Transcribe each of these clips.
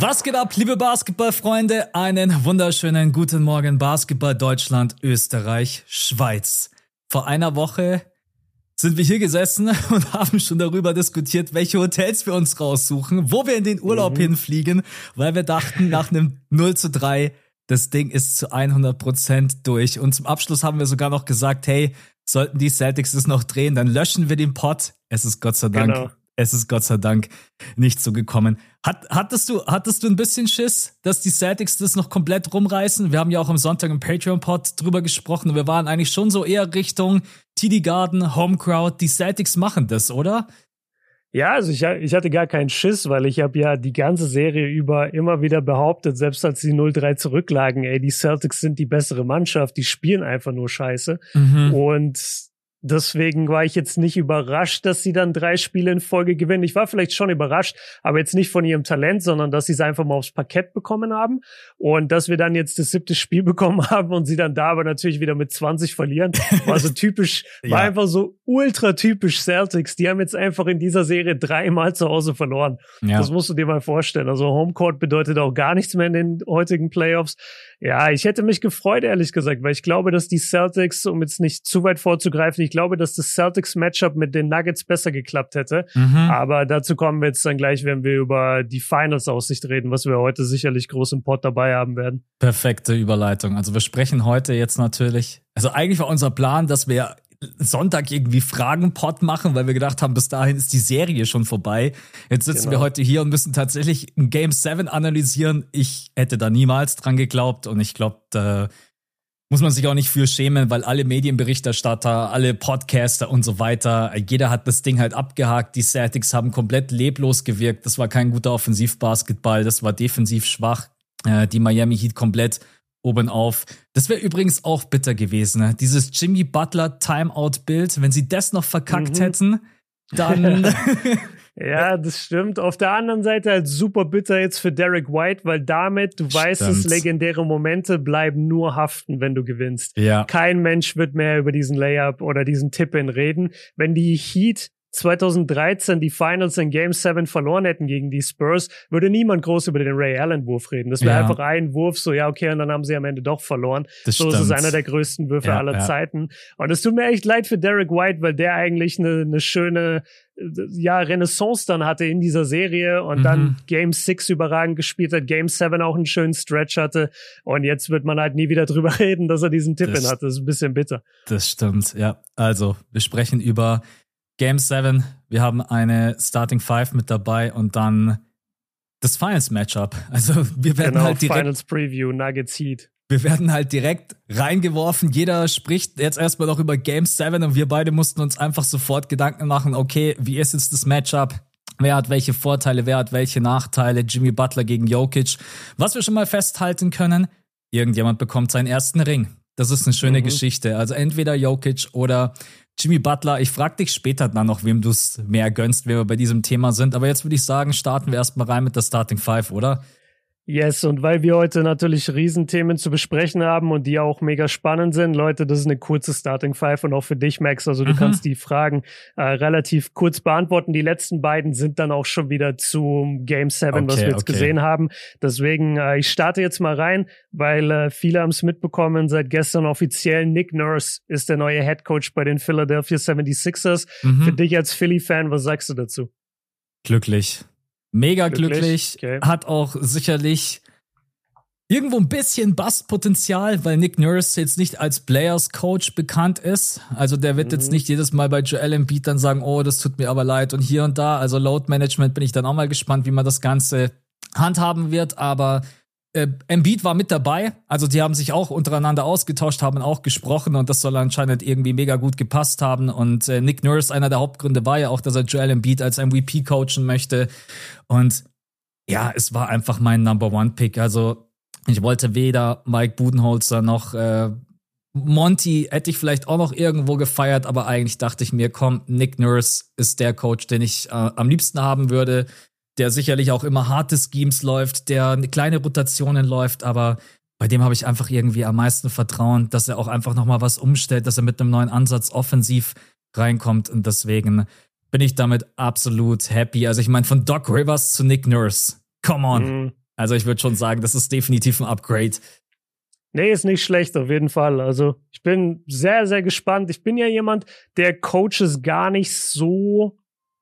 Was geht ab, liebe Basketballfreunde? Einen wunderschönen guten Morgen, Basketball Deutschland, Österreich, Schweiz. Vor einer Woche sind wir hier gesessen und haben schon darüber diskutiert, welche Hotels wir uns raussuchen, wo wir in den Urlaub mhm. hinfliegen, weil wir dachten, nach einem 0 zu 3, das Ding ist zu 100 Prozent durch. Und zum Abschluss haben wir sogar noch gesagt, hey, sollten die Celtics es noch drehen, dann löschen wir den Pot. Es ist Gott sei Dank genau es ist Gott sei Dank nicht so gekommen. Hat, hattest, du, hattest du ein bisschen Schiss, dass die Celtics das noch komplett rumreißen? Wir haben ja auch am Sonntag im Patreon-Pod drüber gesprochen wir waren eigentlich schon so eher Richtung TD Garden, Home Crowd. Die Celtics machen das, oder? Ja, also ich, ich hatte gar keinen Schiss, weil ich habe ja die ganze Serie über immer wieder behauptet, selbst als sie 0-3 zurücklagen, ey, die Celtics sind die bessere Mannschaft, die spielen einfach nur scheiße. Mhm. Und Deswegen war ich jetzt nicht überrascht, dass sie dann drei Spiele in Folge gewinnen. Ich war vielleicht schon überrascht, aber jetzt nicht von ihrem Talent, sondern dass sie es einfach mal aufs Parkett bekommen haben und dass wir dann jetzt das siebte Spiel bekommen haben und sie dann da aber natürlich wieder mit 20 verlieren. War so typisch, war ja. einfach so ultra typisch Celtics. Die haben jetzt einfach in dieser Serie dreimal zu Hause verloren. Ja. Das musst du dir mal vorstellen. Also Homecourt bedeutet auch gar nichts mehr in den heutigen Playoffs. Ja, ich hätte mich gefreut, ehrlich gesagt, weil ich glaube, dass die Celtics, um jetzt nicht zu weit vorzugreifen, ich glaube, dass das Celtics-Matchup mit den Nuggets besser geklappt hätte. Mhm. Aber dazu kommen wir jetzt dann gleich, wenn wir über die Finals-Aussicht reden, was wir heute sicherlich groß im Pod dabei haben werden. Perfekte Überleitung. Also wir sprechen heute jetzt natürlich, also eigentlich war unser Plan, dass wir Sonntag irgendwie Fragenpot machen, weil wir gedacht haben, bis dahin ist die Serie schon vorbei. Jetzt sitzen genau. wir heute hier und müssen tatsächlich ein Game 7 analysieren. Ich hätte da niemals dran geglaubt und ich glaube, da muss man sich auch nicht für schämen, weil alle Medienberichterstatter, alle Podcaster und so weiter, jeder hat das Ding halt abgehakt. Die Celtics haben komplett leblos gewirkt. Das war kein guter Offensivbasketball, das war defensiv schwach. Äh, die Miami Heat komplett oben auf. Das wäre übrigens auch bitter gewesen. Ne? Dieses Jimmy Butler Timeout-Bild, wenn sie das noch verkackt mhm. hätten, dann. ja, das stimmt. Auf der anderen Seite halt super bitter jetzt für Derek White, weil damit, du stimmt. weißt es, legendäre Momente bleiben nur haften, wenn du gewinnst. Ja. Kein Mensch wird mehr über diesen Layup oder diesen Tip-In reden. Wenn die Heat 2013 die Finals in Game 7 verloren hätten gegen die Spurs, würde niemand groß über den Ray Allen Wurf reden. Das wäre ja. einfach ein Wurf, so ja, okay, und dann haben sie am Ende doch verloren. Das so stimmt. ist es einer der größten Würfe ja, aller ja. Zeiten. Und es tut mir echt leid für Derek White, weil der eigentlich eine, eine schöne ja, Renaissance dann hatte in dieser Serie und mhm. dann Game 6 überragend gespielt hat, Game 7 auch einen schönen Stretch hatte und jetzt wird man halt nie wieder drüber reden, dass er diesen Tipp in hat. Das ist ein bisschen bitter. Das stimmt, ja. Also, wir sprechen über Game 7, wir haben eine Starting Five mit dabei und dann das Finals Matchup. Also wir werden genau, halt direkt Finals Preview Nuggets Heat. Wir werden halt direkt reingeworfen. Jeder spricht jetzt erstmal noch über Game 7 und wir beide mussten uns einfach sofort Gedanken machen, okay, wie ist jetzt das Matchup? Wer hat welche Vorteile, wer hat welche Nachteile? Jimmy Butler gegen Jokic. Was wir schon mal festhalten können, irgendjemand bekommt seinen ersten Ring. Das ist eine schöne mhm. Geschichte. Also entweder Jokic oder Jimmy Butler, ich frag dich später dann noch, wem du es mehr gönnst, wenn wir bei diesem Thema sind. Aber jetzt würde ich sagen, starten wir erstmal rein mit der Starting Five, oder? Yes, und weil wir heute natürlich Riesenthemen zu besprechen haben und die auch mega spannend sind, Leute, das ist eine kurze Starting Five und auch für dich, Max. Also du mhm. kannst die Fragen äh, relativ kurz beantworten. Die letzten beiden sind dann auch schon wieder zum Game 7, okay, was wir jetzt okay. gesehen haben. Deswegen, äh, ich starte jetzt mal rein, weil äh, viele haben es mitbekommen, seit gestern offiziell Nick Nurse ist der neue Head Coach bei den Philadelphia 76ers. Mhm. Für dich als Philly-Fan, was sagst du dazu? Glücklich. Mega glücklich. glücklich. Okay. Hat auch sicherlich irgendwo ein bisschen Bustpotenzial, weil Nick Nurse jetzt nicht als Players Coach bekannt ist. Also der wird mhm. jetzt nicht jedes Mal bei Joel Embiid dann sagen, oh, das tut mir aber leid und hier und da. Also Load Management bin ich dann auch mal gespannt, wie man das Ganze handhaben wird. Aber äh, Embiid war mit dabei, also die haben sich auch untereinander ausgetauscht, haben auch gesprochen und das soll anscheinend irgendwie mega gut gepasst haben. Und äh, Nick Nurse, einer der Hauptgründe war ja auch, dass er Joel Embiid als MVP coachen möchte. Und ja, es war einfach mein Number One Pick. Also ich wollte weder Mike Budenholzer noch äh, Monty hätte ich vielleicht auch noch irgendwo gefeiert, aber eigentlich dachte ich mir, komm, Nick Nurse ist der Coach, den ich äh, am liebsten haben würde, der sicherlich auch immer harte Schemes läuft, der kleine Rotationen läuft, aber bei dem habe ich einfach irgendwie am meisten Vertrauen, dass er auch einfach nochmal was umstellt, dass er mit einem neuen Ansatz offensiv reinkommt und deswegen bin ich damit absolut happy. Also ich meine, von Doc Rivers zu Nick Nurse, come on. Mhm. Also ich würde schon sagen, das ist definitiv ein Upgrade. Nee, ist nicht schlecht, auf jeden Fall. Also ich bin sehr, sehr gespannt. Ich bin ja jemand, der Coaches gar nicht so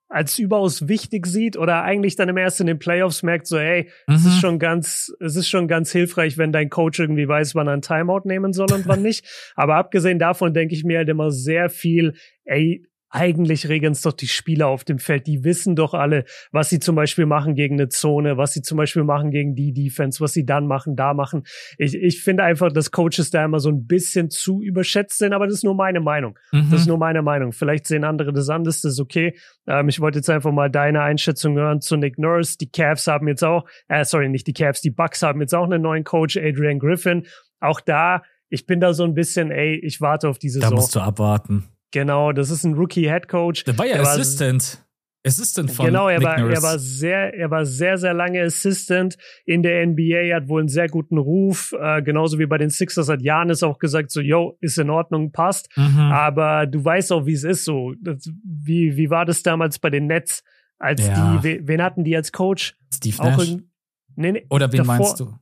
als überaus wichtig sieht oder eigentlich dann im ersten in den Playoffs merkt so, ey, mhm. es ist mhm. schon ganz, es ist schon ganz hilfreich, wenn dein Coach irgendwie weiß, wann er ein Timeout nehmen soll und wann nicht. Aber abgesehen davon denke ich mir halt immer sehr viel, ey, eigentlich regeln es doch die Spieler auf dem Feld. Die wissen doch alle, was sie zum Beispiel machen gegen eine Zone, was sie zum Beispiel machen gegen die Defense, was sie dann machen, da machen. Ich, ich finde einfach, dass Coaches da immer so ein bisschen zu überschätzt sind, aber das ist nur meine Meinung. Mhm. Das ist nur meine Meinung. Vielleicht sehen andere das anders, das ist okay. Ähm, ich wollte jetzt einfach mal deine Einschätzung hören zu Nick Nurse. Die Cavs haben jetzt auch, äh, sorry, nicht die Cavs, die Bucks haben jetzt auch einen neuen Coach, Adrian Griffin. Auch da, ich bin da so ein bisschen, ey, ich warte auf diese Saison. Da musst du abwarten. Genau, das ist ein Rookie-Head Coach. Der war ja der Assistant. War, Assistant von Genau, er Nick war, er war sehr, er war sehr, sehr lange Assistant in der NBA, hat wohl einen sehr guten Ruf. Äh, genauso wie bei den Sixers hat Janis auch gesagt, so, yo, ist in Ordnung, passt. Mhm. Aber du weißt auch, wie es ist so. Das, wie, wie war das damals bei den Nets? Als ja. die, wen hatten die als Coach? Steve Nash? In, nee, nee, Oder wen davor, meinst du?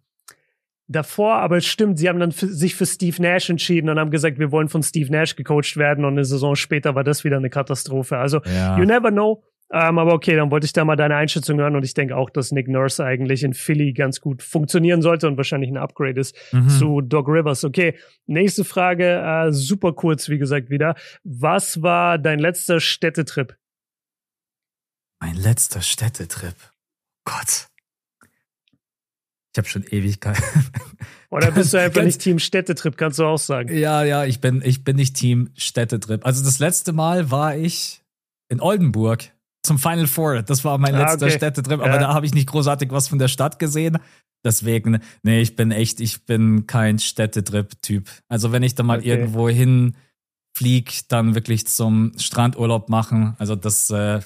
Davor, aber es stimmt, sie haben dann für, sich für Steve Nash entschieden und haben gesagt, wir wollen von Steve Nash gecoacht werden und eine Saison später war das wieder eine Katastrophe. Also, ja. you never know. Ähm, aber okay, dann wollte ich da mal deine Einschätzung hören und ich denke auch, dass Nick Nurse eigentlich in Philly ganz gut funktionieren sollte und wahrscheinlich ein Upgrade ist mhm. zu Doc Rivers. Okay, nächste Frage, äh, super kurz, wie gesagt, wieder. Was war dein letzter Städtetrip? Mein letzter Städtetrip. Gott. Ich habe schon Ewigkeit. Oder bist du einfach nicht Team Städtetrip, kannst du auch sagen. Ja, ja, ich bin, ich bin nicht Team Städtetrip. Also das letzte Mal war ich in Oldenburg zum Final Four. Das war mein ah, letzter okay. Städtetrip, aber ja. da habe ich nicht großartig was von der Stadt gesehen. Deswegen, nee, ich bin echt, ich bin kein Städtetrip-Typ. Also wenn ich da mal okay. irgendwo hinflieg, dann wirklich zum Strandurlaub machen. Also das äh,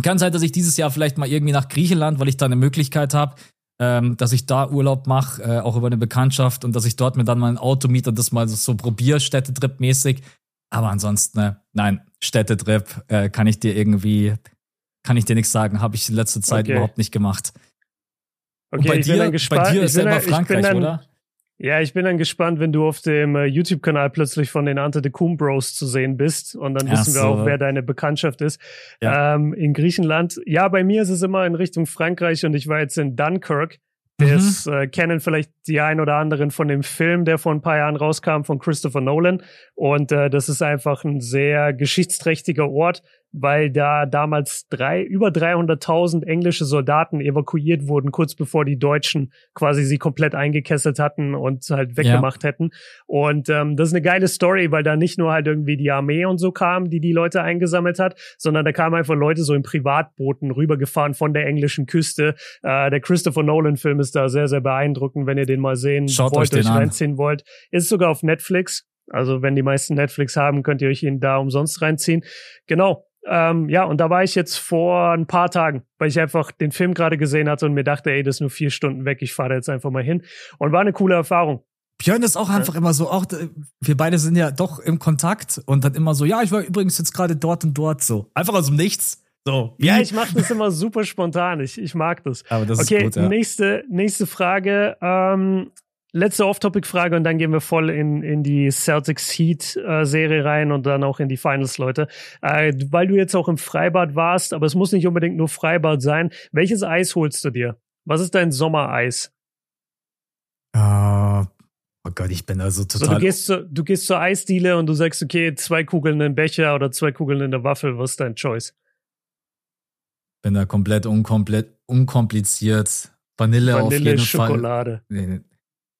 kann sein, dass ich dieses Jahr vielleicht mal irgendwie nach Griechenland, weil ich da eine Möglichkeit habe, ähm, dass ich da Urlaub mache, äh, auch über eine Bekanntschaft und dass ich dort mir dann mal ein Auto miete und das mal so, so probiere, Städtetrip-mäßig. Aber ansonsten, ne, nein, Städtetrip äh, kann ich dir irgendwie, kann ich dir nichts sagen, habe ich in letzter Zeit okay. überhaupt nicht gemacht. Okay, und bei dir, bei dir ist selber Frankreich, dann, oder? Ja, ich bin dann gespannt, wenn du auf dem äh, YouTube-Kanal plötzlich von den Ante de Kum Bros zu sehen bist. Und dann wissen so. wir auch, wer deine Bekanntschaft ist. Ja. Ähm, in Griechenland. Ja, bei mir ist es immer in Richtung Frankreich und ich war jetzt in Dunkirk. Das mhm. äh, kennen vielleicht die ein oder anderen von dem Film, der vor ein paar Jahren rauskam von Christopher Nolan. Und äh, das ist einfach ein sehr geschichtsträchtiger Ort weil da damals drei, über 300.000 englische Soldaten evakuiert wurden, kurz bevor die Deutschen quasi sie komplett eingekesselt hatten und halt weggemacht ja. hätten. Und ähm, das ist eine geile Story, weil da nicht nur halt irgendwie die Armee und so kam, die die Leute eingesammelt hat, sondern da kamen einfach Leute so in Privatbooten rübergefahren von der englischen Küste. Äh, der Christopher Nolan-Film ist da sehr, sehr beeindruckend, wenn ihr den mal sehen Schaut wollt, euch, euch reinziehen wollt. Ist sogar auf Netflix. Also wenn die meisten Netflix haben, könnt ihr euch ihn da umsonst reinziehen. Genau. Ähm, ja, und da war ich jetzt vor ein paar Tagen, weil ich einfach den Film gerade gesehen hatte und mir dachte, ey, das ist nur vier Stunden weg, ich fahre da jetzt einfach mal hin. Und war eine coole Erfahrung. Björn ist auch einfach ja. immer so, auch wir beide sind ja doch im Kontakt und dann immer so, ja, ich war übrigens jetzt gerade dort und dort so. Einfach aus dem Nichts. So. Ja, ich mache das immer super spontan. Ich, ich mag das. Aber das okay, ist gut, ja. nächste, nächste Frage. Ähm, letzte Off-Topic-Frage und dann gehen wir voll in, in die Celtics Heat-Serie rein und dann auch in die Finals, Leute. Äh, weil du jetzt auch im Freibad warst, aber es muss nicht unbedingt nur Freibad sein. Welches Eis holst du dir? Was ist dein Sommereis? Uh, oh Gott, ich bin also total. So, du, gehst zu, du gehst zur Eisdiele und du sagst, okay, zwei Kugeln in den Becher oder zwei Kugeln in der Waffel. Was ist dein Choice? Bin da komplett unkomplett, unkompliziert. Vanille, Vanille auf jeden Schokolade. Fall. Nee,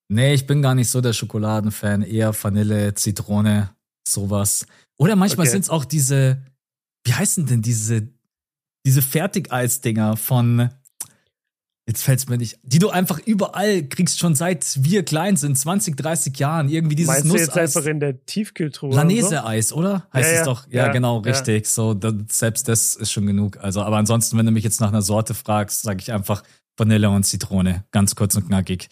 Nee, ich bin gar nicht so der Schokoladenfan. Eher Vanille, Zitrone, sowas. Oder manchmal okay. sind es auch diese, wie heißen denn diese, diese Fertigeisdinger von, Jetzt fällt es mir nicht. Die du einfach überall kriegst, schon seit wir klein sind, 20, 30 Jahren, irgendwie dieses Meinst Nusseis. du jetzt einfach in der Tiefkühltruhe? Lanese-Eis, oder? Heißt Ja, es ja. doch? Ja, Ja, genau, richtig. So, das, selbst das ist schon genug. Also, aber ansonsten, wenn du mich jetzt nach einer Sorte fragst, sage ich einfach Vanille und Zitrone. Ganz kurz und knackig.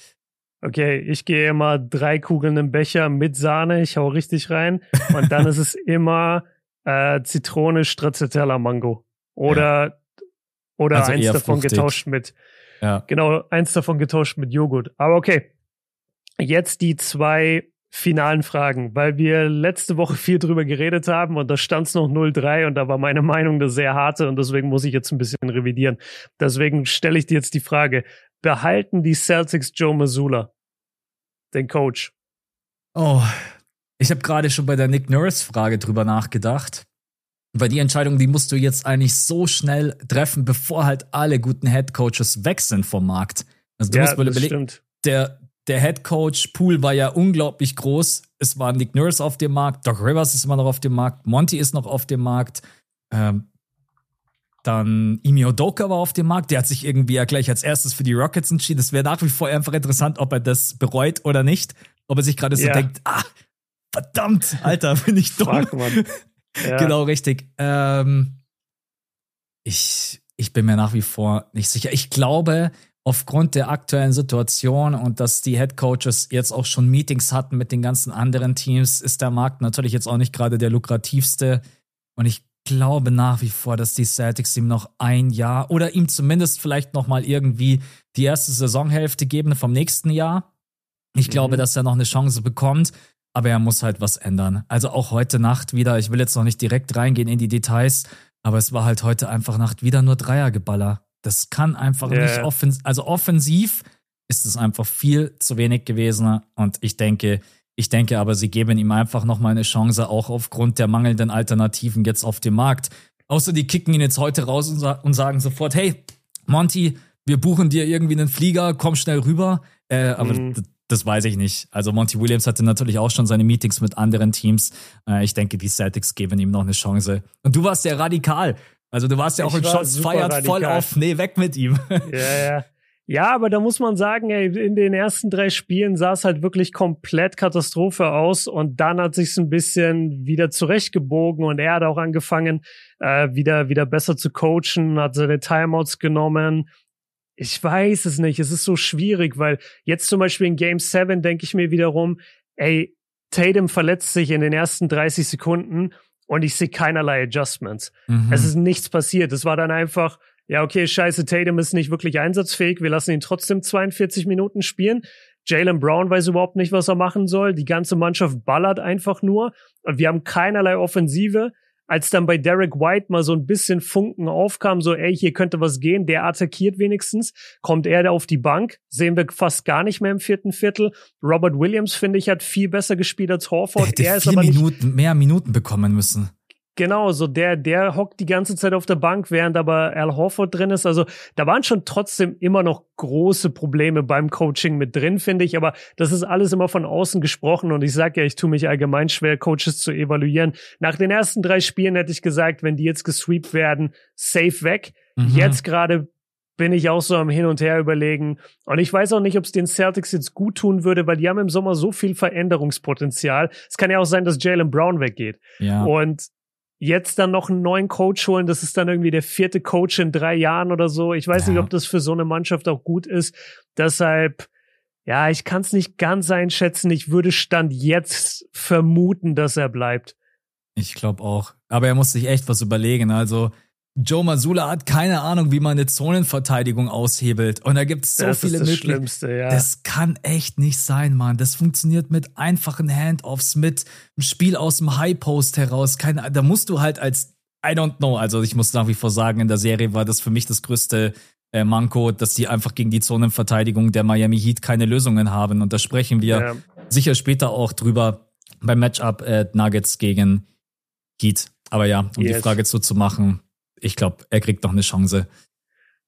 Okay, ich gehe immer drei Kugeln im Becher mit Sahne, ich hau richtig rein. Und dann ist es immer äh, Zitrone, Stracciatella, Mango. Oder, oder Also eins davon fruchtig. getauscht mit, Ja. genau, eins davon getauscht mit Joghurt. Aber okay, jetzt die zwei finalen Fragen, weil wir letzte Woche viel drüber geredet haben und da stand es noch 0-3 und da war meine Meinung eine sehr harte und deswegen muss ich jetzt ein bisschen revidieren. Deswegen stelle ich dir jetzt die Frage, behalten die Celtics Joe Mazzulla, den Coach? Oh, ich habe gerade schon bei der Nick Nurse-Frage drüber nachgedacht. Weil die Entscheidung, die musst du jetzt eigentlich so schnell treffen, bevor halt alle guten Headcoaches weg sind vom Markt. Also du musst mal überlegen, der, der Headcoach-Pool war ja unglaublich groß. Es war Nick Nurse auf dem Markt, Doc Rivers ist immer noch auf dem Markt, Monty ist noch auf dem Markt, ähm, dann Imi Odoka war auf dem Markt, der hat sich irgendwie ja gleich als erstes für die Rockets entschieden. Es wäre nach wie vor einfach interessant, ob er das bereut oder nicht. Ob er sich gerade so Ja. denkt, ah, verdammt, Alter, bin ich dumm. Fuck. Ja. Genau, richtig. Ähm, ich, ich bin mir nach wie vor nicht sicher. Ich glaube, aufgrund der aktuellen Situation und dass die Head Coaches jetzt auch schon Meetings hatten mit den ganzen anderen Teams, ist der Markt natürlich jetzt auch nicht gerade der lukrativste. Und ich glaube nach wie vor, dass die Celtics ihm noch ein Jahr oder ihm zumindest vielleicht noch mal irgendwie die erste Saisonhälfte geben vom nächsten Jahr. Ich glaube, Mhm. dass er noch eine Chance bekommt. Aber er muss halt was ändern. Also auch heute Nacht wieder, ich will jetzt noch nicht direkt reingehen in die Details, aber es war halt heute einfach Nacht wieder nur Dreiergeballer. Das kann einfach Ja, nicht offensiv, also offensiv ist es einfach viel zu wenig gewesen und ich denke, ich denke aber, sie geben ihm einfach nochmal eine Chance, auch aufgrund der mangelnden Alternativen jetzt auf dem Markt. Außer die kicken ihn jetzt heute raus und, sa und sagen sofort, hey, Monty, wir buchen dir irgendwie einen Flieger, komm schnell rüber. Äh, aber Mhm. das weiß ich nicht. Also Monty Williams hatte natürlich auch schon seine Meetings mit anderen Teams. Äh, ich denke, die Celtics geben ihm noch eine Chance. Und du warst ja radikal. Also du warst ja auch Ich in Shots feiert voll auf, nee, weg mit ihm. Ja, ja. Ja, aber da muss man sagen, ey, in den ersten drei Spielen sah es halt wirklich komplett Katastrophe aus und dann hat sich's ein bisschen wieder zurechtgebogen und er hat auch angefangen, äh, wieder, wieder besser zu coachen, hat seine Timeouts genommen. Ich weiß es nicht, es ist so schwierig, weil jetzt zum Beispiel in Game 7 denke ich mir wiederum, ey, Tatum verletzt sich in den ersten 30 Sekunden und ich sehe keinerlei Adjustments. Mhm. Es ist nichts passiert. Es war dann einfach, ja, okay, scheiße, Tatum ist nicht wirklich einsatzfähig. Wir lassen ihn trotzdem 42 Minuten spielen. Jalen Brown weiß überhaupt nicht, was er machen soll. Die ganze Mannschaft ballert einfach nur. Und wir haben keinerlei Offensive. Als dann bei Derek White mal so ein bisschen Funken aufkam, so, ey, hier könnte was gehen, der attackiert wenigstens, kommt er da auf die Bank, sehen wir fast gar nicht mehr im vierten Viertel. Robert Williams, finde ich, hat viel besser gespielt als der Horford. hätte Er ist vier aber nicht Minuten, mehr Minuten bekommen müssen. Genau, so der, der hockt die ganze Zeit auf der Bank, während aber Al Horford drin ist. Also da waren schon trotzdem immer noch große Probleme beim Coaching mit drin, finde ich. Aber das ist alles immer von außen gesprochen. Und ich sage ja, ich tue mich allgemein schwer, Coaches zu evaluieren. Nach den ersten drei Spielen hätte ich gesagt, wenn die jetzt gesweept werden, safe weg. Mhm. Jetzt gerade bin ich auch so am Hin und Her überlegen. Und ich weiß auch nicht, ob es den Celtics jetzt gut tun würde, weil die haben im Sommer so viel Veränderungspotenzial. Es kann ja auch sein, dass Jalen Brown weggeht. Ja. Und jetzt dann noch einen neuen Coach holen, das ist dann irgendwie der vierte Coach in drei Jahren oder so. Ich weiß Ja. nicht, ob das für so eine Mannschaft auch gut ist. Deshalb, ja, ich kann es nicht ganz einschätzen. Ich würde Stand jetzt vermuten, dass er bleibt. Ich glaube auch. Aber er muss sich echt was überlegen. Also, Joe Masula hat keine Ahnung, wie man eine Zonenverteidigung aushebelt. Und da gibt es so das viele das Möglichkeiten. Schlimmste, ja. Das kann echt nicht sein, Mann. Das funktioniert mit einfachen Handoffs, mit einem Spiel aus dem High Post heraus. Keine, da musst du halt als, I don't know, also ich muss nach wie vor sagen, in der Serie war das für mich das größte äh, Manko, dass die einfach gegen die Zonenverteidigung der Miami Heat keine Lösungen haben. Und da sprechen wir ja. sicher später auch drüber beim Matchup äh, Nuggets gegen Heat. Aber ja, um die Yes. Frage zuzumachen, ich glaube, er kriegt noch eine Chance.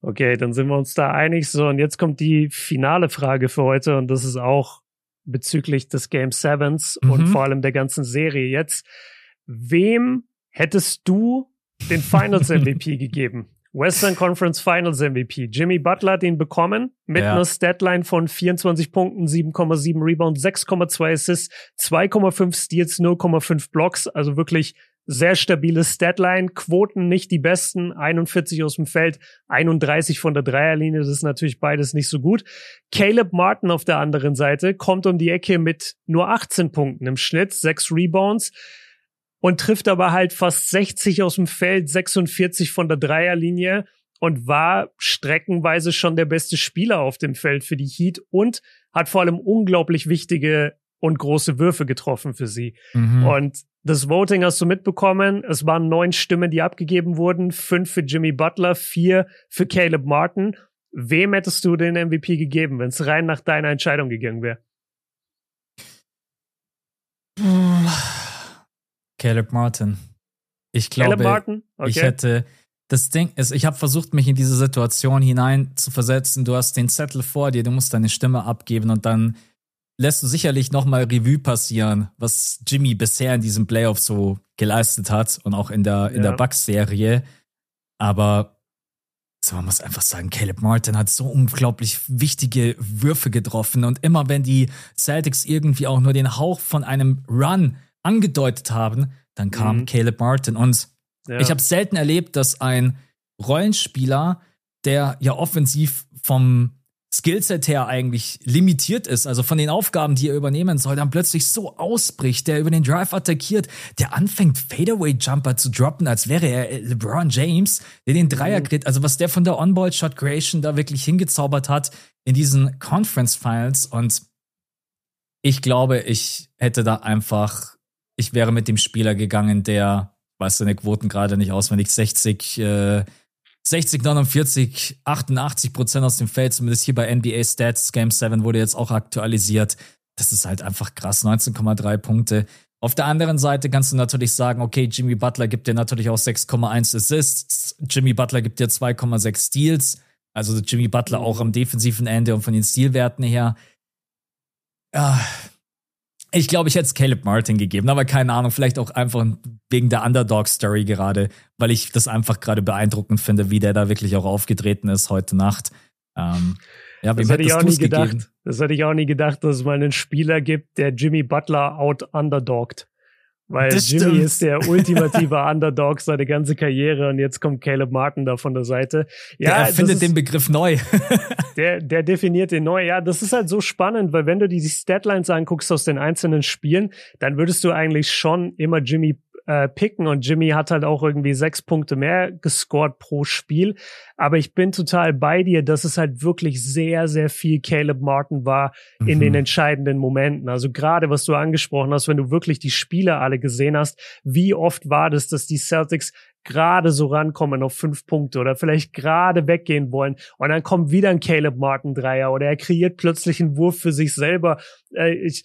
Okay, dann sind wir uns da einig. So, und jetzt kommt die finale Frage für heute und das ist auch bezüglich des Game Sevens und Mhm. vor allem der ganzen Serie jetzt. Wem hättest du den Finals MVP gegeben? Western Conference Finals MVP. Jimmy Butler hat ihn bekommen mit ja. einer Statline von 24 Punkten, 7,7 Rebounds, 6,2 Assists, 2,5 Steals, 0,5 Blocks. Also wirklich sehr stabile Statline. Quoten nicht die besten. 41 aus dem Feld, 31 von der Dreierlinie. Das ist natürlich beides nicht so gut. Caleb Martin auf der anderen Seite kommt um die Ecke mit nur 18 Punkten im Schnitt, 6 Rebounds und trifft aber halt fast 60 aus dem Feld, 46 von der Dreierlinie und war streckenweise schon der beste Spieler auf dem Feld für die Heat und hat vor allem unglaublich wichtige und große Würfe getroffen für sie. Mhm. Und das Voting hast du mitbekommen. Es waren neun Stimmen, die abgegeben wurden. Fünf für Jimmy Butler, vier für Caleb Martin. Wem hättest du den MVP gegeben, wenn es rein nach deiner Entscheidung gegangen wäre? Caleb Martin. Ich glaube, Caleb Martin? Okay. ich hätte. Das Ding ist, ich habe versucht, mich in diese Situation hinein zu versetzen. Du hast den Zettel vor dir, du musst deine Stimme abgeben und dann lässt du sicherlich nochmal Revue passieren, was Jimmy bisher in diesem Playoff so geleistet hat und auch in der, in ja. der Bucks-Serie. Aber so, man muss einfach sagen, Caleb Martin hat so unglaublich wichtige Würfe getroffen und immer wenn die Celtics irgendwie auch nur den Hauch von einem Run angedeutet haben, dann kam mhm. Caleb Martin. Und ja. ich habe selten erlebt, dass ein Rollenspieler, der ja offensiv vom Skillset her eigentlich limitiert ist, also von den Aufgaben, die er übernehmen soll, dann plötzlich so ausbricht, der über den Drive attackiert, der anfängt Fadeaway-Jumper zu droppen, als wäre er LeBron James, der den Dreier kriegt. Mhm. Also was der von der On-Ball-Shot-Creation da wirklich hingezaubert hat in diesen Conference-Finals und ich glaube, ich hätte da einfach ich wäre mit dem Spieler gegangen, der, weiß seine Quoten gerade nicht auswendig, 60, äh, 60, 49, 88 Prozent aus dem Feld, zumindest hier bei NBA Stats. Game 7 wurde jetzt auch aktualisiert. Das ist halt einfach krass, 19,3 Punkte. Auf der anderen Seite kannst du natürlich sagen, okay, Jimmy Butler gibt dir natürlich auch 6,1 Assists, Jimmy Butler gibt dir 2,6 Steals, also Jimmy Butler auch am defensiven Ende und von den Stilwerten her. Ja, ich glaube, ich hätte es Caleb Martin gegeben, aber keine Ahnung, vielleicht auch einfach wegen der Underdog-Story gerade, weil ich das einfach gerade beeindruckend finde, wie der da wirklich auch aufgetreten ist heute Nacht. Ähm, ja, das hätte ich auch nie gedacht. Gegeben? Das hätte ich auch nie gedacht, dass es mal einen Spieler gibt, der Jimmy Butler out underdogt. Weil das Jimmy stimmt. ist der ultimative Underdog seine ganze Karriere und jetzt kommt Caleb Martin da von der Seite. Ja, der erfindet den Begriff neu. der, der definiert den neu. Ja, das ist halt so spannend, weil wenn du die Statlines anguckst aus den einzelnen Spielen, dann würdest du eigentlich schon immer Jimmy äh, picken und Jimmy hat halt auch irgendwie sechs Punkte mehr gescored pro Spiel. Aber ich bin total bei dir, dass es halt wirklich sehr, sehr viel Caleb Martin war mhm. in den entscheidenden Momenten. Also gerade was du angesprochen hast, wenn du wirklich die Spiele alle gesehen hast, wie oft war das, dass die Celtics gerade so rankommen auf fünf Punkte oder vielleicht gerade weggehen wollen und dann kommt wieder ein Caleb Martin Dreier oder er kreiert plötzlich einen Wurf für sich selber. Äh, ich,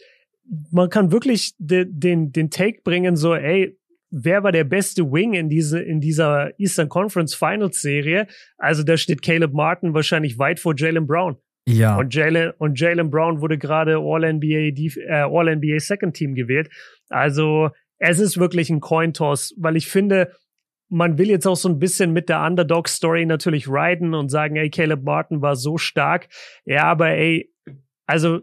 man kann wirklich de, den, den Take bringen, so, ey, wer war der beste Wing in diese in dieser Eastern Conference Finals Serie? Also da steht Caleb Martin wahrscheinlich weit vor Jalen Brown. Ja. Und Jalen und Jalen Brown wurde gerade All NBA äh, All NBA Second Team gewählt. Also es ist wirklich ein Coin Toss, weil ich finde, man will jetzt auch so ein bisschen mit der Underdog Story natürlich riden und sagen, ey, Caleb Martin war so stark. Ja, aber ey, also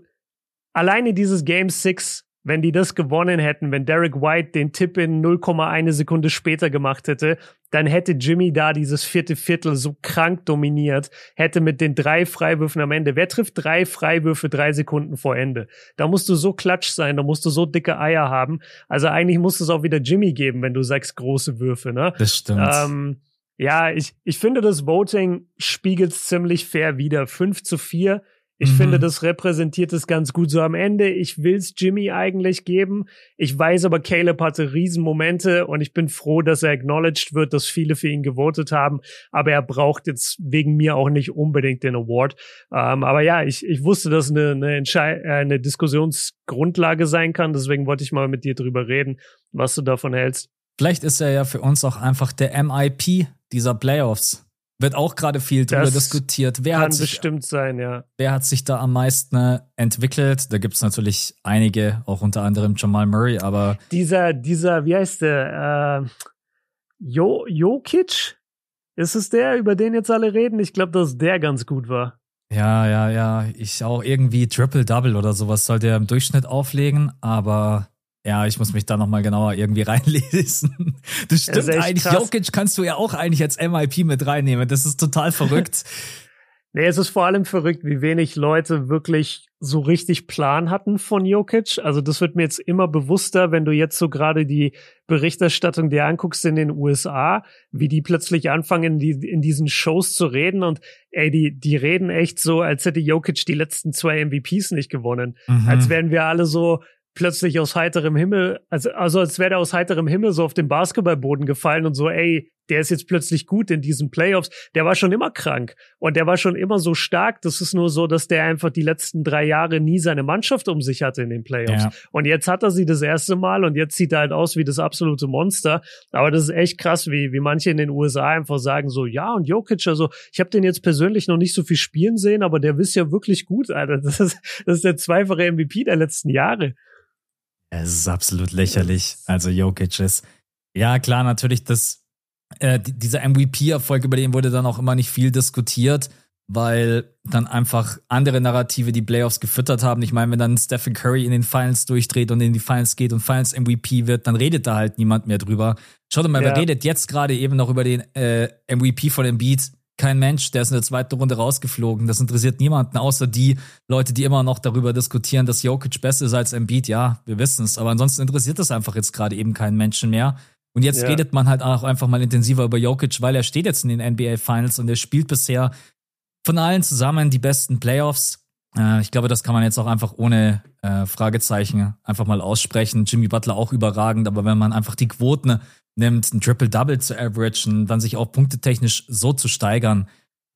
alleine dieses Game 6 wenn die das gewonnen hätten, wenn Derek White den Tipp in 0,1 Sekunde später gemacht hätte, dann hätte Jimmy da dieses vierte Viertel so krank dominiert, hätte mit den drei Freiwürfen am Ende. Wer trifft drei Freiwürfe drei Sekunden vor Ende? Da musst du so klatsch sein, da musst du so dicke Eier haben. Also eigentlich muss es auch wieder Jimmy geben, wenn du sagst große Würfe, ne? Das stimmt. Ähm, ja, ich, ich finde, das Voting spiegelt ziemlich fair wieder. 5 zu 4 ich mhm. finde, das repräsentiert es ganz gut so am Ende. Ich will's Jimmy eigentlich geben. Ich weiß aber, Caleb hatte Riesenmomente und ich bin froh, dass er acknowledged wird, dass viele für ihn gewotet haben. Aber er braucht jetzt wegen mir auch nicht unbedingt den Award. Ähm, aber ja, ich, ich wusste, dass eine, eine, Entschei äh, eine Diskussionsgrundlage sein kann. Deswegen wollte ich mal mit dir drüber reden, was du davon hältst. Vielleicht ist er ja für uns auch einfach der MIP dieser Playoffs. Wird auch gerade viel das diskutiert. Wer kann hat sich, bestimmt sein, ja. Wer hat sich da am meisten äh, entwickelt? Da gibt's natürlich einige, auch unter anderem Jamal Murray, aber. Dieser, dieser, wie heißt der? Äh, jo Jokic? Ist es der, über den jetzt alle reden? Ich glaube, dass der ganz gut war. Ja, ja, ja. Ich auch irgendwie Triple-Double oder sowas sollte er im Durchschnitt auflegen, aber ja, ich muss mich da nochmal genauer irgendwie reinlesen. Das stimmt das eigentlich. Krass. Jokic kannst du ja auch eigentlich als MIP mit reinnehmen. Das ist total verrückt. Nee, es ist vor allem verrückt, wie wenig Leute wirklich so richtig Plan hatten von Jokic. Also das wird mir jetzt immer bewusster, wenn du jetzt so gerade die Berichterstattung dir anguckst in den USA, wie die plötzlich anfangen, die, in diesen Shows zu reden und ey, die, die reden echt so, als hätte Jokic die letzten zwei MVPs nicht gewonnen. Mhm. Als wären wir alle so, plötzlich aus heiterem Himmel, also, also als wäre der aus heiterem Himmel so auf den Basketballboden gefallen und so, ey, der ist jetzt plötzlich gut in diesen Playoffs. Der war schon immer krank und der war schon immer so stark. Das ist nur so, dass der einfach die letzten drei Jahre nie seine Mannschaft um sich hatte in den Playoffs. Ja. Und jetzt hat er sie das erste Mal und jetzt sieht er halt aus wie das absolute Monster. Aber das ist echt krass, wie, wie manche in den USA einfach sagen so, ja, und Jokic, also ich habe den jetzt persönlich noch nicht so viel spielen sehen, aber der wisst ja wirklich gut, Alter. Das ist, das ist der zweifache MVP der letzten Jahre. Es ist absolut lächerlich. Also Jokic ist, ja klar, natürlich, das, äh, dieser MVP-Erfolg, über den wurde dann auch immer nicht viel diskutiert, weil dann einfach andere Narrative die Playoffs gefüttert haben. Ich meine, wenn dann Stephen Curry in den Finals durchdreht und in die Finals geht und Finals MVP wird, dann redet da halt niemand mehr drüber. Schaut mal, ja. wer redet jetzt gerade eben noch über den äh, MVP von dem Beat? Kein Mensch, der ist in der zweiten Runde rausgeflogen. Das interessiert niemanden, außer die Leute, die immer noch darüber diskutieren, dass Jokic besser ist als Embiid. Ja, wir wissen es. Aber ansonsten interessiert das einfach jetzt gerade eben keinen Menschen mehr. Und jetzt ja. redet man halt auch einfach mal intensiver über Jokic, weil er steht jetzt in den NBA Finals und er spielt bisher von allen zusammen die besten Playoffs. Äh, ich glaube, das kann man jetzt auch einfach ohne äh, Fragezeichen einfach mal aussprechen. Jimmy Butler auch überragend, aber wenn man einfach die Quoten nimmt, ein Triple-Double zu averagen, dann sich auch punktetechnisch so zu steigern,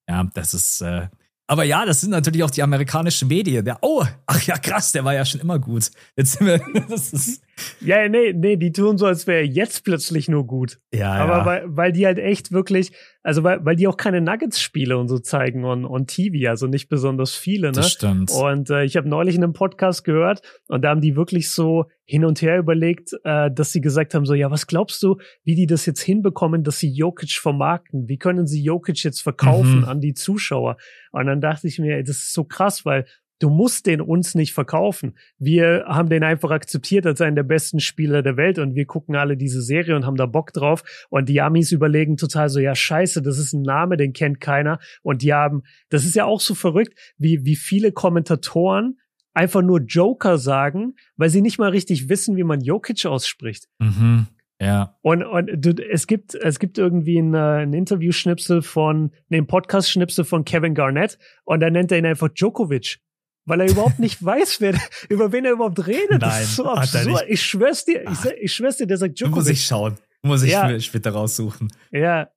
ja, das ist. Äh, aber ja, das sind natürlich auch die amerikanischen Medien. Der, oh, ach ja, krass, der war ja schon immer gut. Jetzt sind wir. Das ist ja, nee, nee, die tun so, als wäre jetzt plötzlich nur gut. Ja, Aber ja. Weil, weil die halt echt wirklich, also weil, weil die auch keine Nuggets-Spiele und so zeigen on, on TV, also nicht besonders viele, ne? Das stimmt. Und äh, ich habe neulich in einem Podcast gehört und da haben die wirklich so hin und her überlegt, äh, dass sie gesagt haben, so, ja, was glaubst du, wie die das jetzt hinbekommen, dass sie Jokic vermarkten? Wie können sie Jokic jetzt verkaufen mhm. an die Zuschauer? Und dann dachte ich mir, ey, das ist so krass, weil Du musst den uns nicht verkaufen. Wir haben den einfach akzeptiert als einen der besten Spieler der Welt und wir gucken alle diese Serie und haben da Bock drauf. Und die Amis überlegen total so, ja, scheiße, das ist ein Name, den kennt keiner. Und die haben, das ist ja auch so verrückt, wie, wie viele Kommentatoren einfach nur Joker sagen, weil sie nicht mal richtig wissen, wie man Jokic ausspricht. Mhm. Ja. Und, und du, es gibt, es gibt irgendwie ein, äh, ein Interview-Schnipsel von, ne, ein Podcast-Schnipsel von Kevin Garnett und da nennt er ihn einfach Djokovic weil er überhaupt nicht weiß, wer, über wen er überhaupt redet. Nein, das ist so absurd. Ich schwör's dir, ich, ich schwör's dir, der sagt Djokovic. Muss ich schauen. Muss ich ja. später raussuchen. Ja.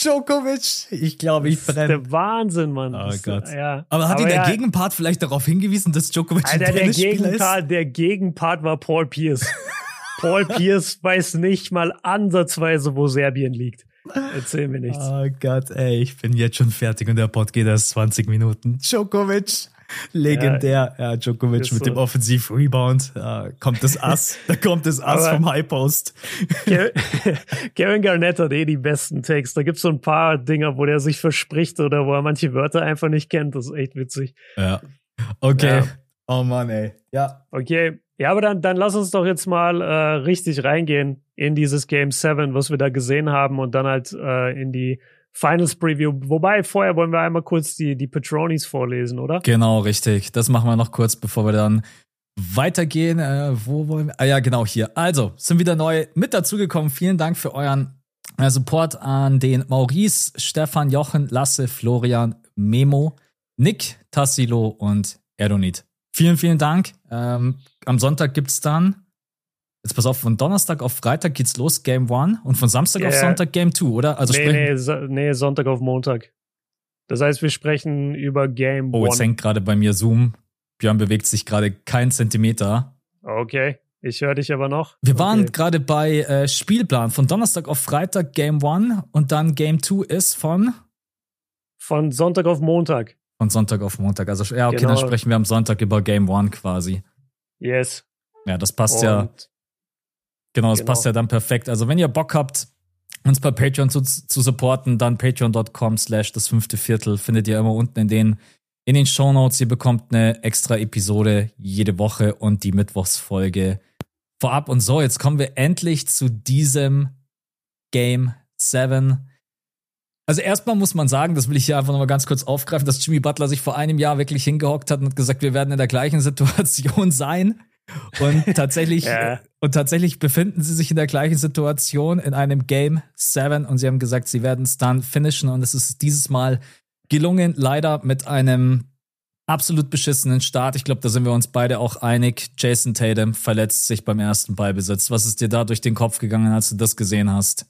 Djokovic, ich glaube, ich brenne. Der Wahnsinn, Mann. Oh Gott. Ja. Aber hat ihn der ja. Gegenpart vielleicht darauf hingewiesen, dass Djokovic Alter, ein der Gegenpart, ist? Der Gegenpart war Paul Pierce. Paul Pierce weiß nicht mal ansatzweise, wo Serbien liegt. Erzähl mir nichts. Oh Gott, ey, ich bin jetzt schon fertig und der Pod geht erst 20 Minuten. Djokovic. Legendär. Ja, ja Djokovic mit so. dem Offensiv-Rebound. Da kommt das Ass. Da kommt das Ass vom High-Post. Kevin Garnett hat eh die besten Takes. Da gibt's so ein paar Dinger, wo der sich verspricht oder wo er manche Wörter einfach nicht kennt. Das ist echt witzig. Ja. Okay. Ja. Oh Mann, ey. Ja. Okay. Ja, aber dann, dann lass uns doch jetzt mal äh, richtig reingehen in dieses Game 7, was wir da gesehen haben und dann halt äh, in die Finals Preview. Wobei, vorher wollen wir einmal kurz die, die Patronis vorlesen, oder? Genau, richtig. Das machen wir noch kurz, bevor wir dann weitergehen. Äh, wo wollen wir? Ah ja, genau hier. Also, sind wieder neu mit dazugekommen. Vielen Dank für euren äh, Support an den Maurice, Stefan, Jochen, Lasse, Florian, Memo, Nick, Tassilo und Erdonit. Vielen, vielen Dank. Ähm, am Sonntag gibt's dann Jetzt pass auf, von Donnerstag auf Freitag geht's los, Game One, und von Samstag yeah. auf Sonntag Game Two, oder? Also nee, nee, so, nee, Sonntag auf Montag. Das heißt, wir sprechen über Game oh, One. Oh, jetzt hängt gerade bei mir Zoom. Björn bewegt sich gerade keinen Zentimeter. Okay, ich höre dich aber noch. Wir okay. waren gerade bei äh, Spielplan. Von Donnerstag auf Freitag Game One und dann Game Two ist von? Von Sonntag auf Montag. Von Sonntag auf Montag. Also, ja, okay, genau. dann sprechen wir am Sonntag über Game One quasi. Yes. Ja, das passt und ja Genau, das genau. passt ja dann perfekt. Also wenn ihr Bock habt, uns bei Patreon zu, zu supporten, dann patreon.com slash das fünfte Viertel findet ihr immer unten in den, in den Show Notes. Ihr bekommt eine extra Episode jede Woche und die Mittwochsfolge vorab. Und so, jetzt kommen wir endlich zu diesem Game 7. Also erstmal muss man sagen, das will ich hier einfach nochmal ganz kurz aufgreifen, dass Jimmy Butler sich vor einem Jahr wirklich hingehockt hat und hat gesagt, wir werden in der gleichen Situation sein. Und tatsächlich, ja. und tatsächlich befinden sie sich in der gleichen Situation in einem Game 7 und sie haben gesagt, sie werden es dann finishen und es ist dieses Mal gelungen, leider mit einem absolut beschissenen Start. Ich glaube, da sind wir uns beide auch einig. Jason Tatum verletzt sich beim ersten Ballbesitz. Was ist dir da durch den Kopf gegangen, als du das gesehen hast?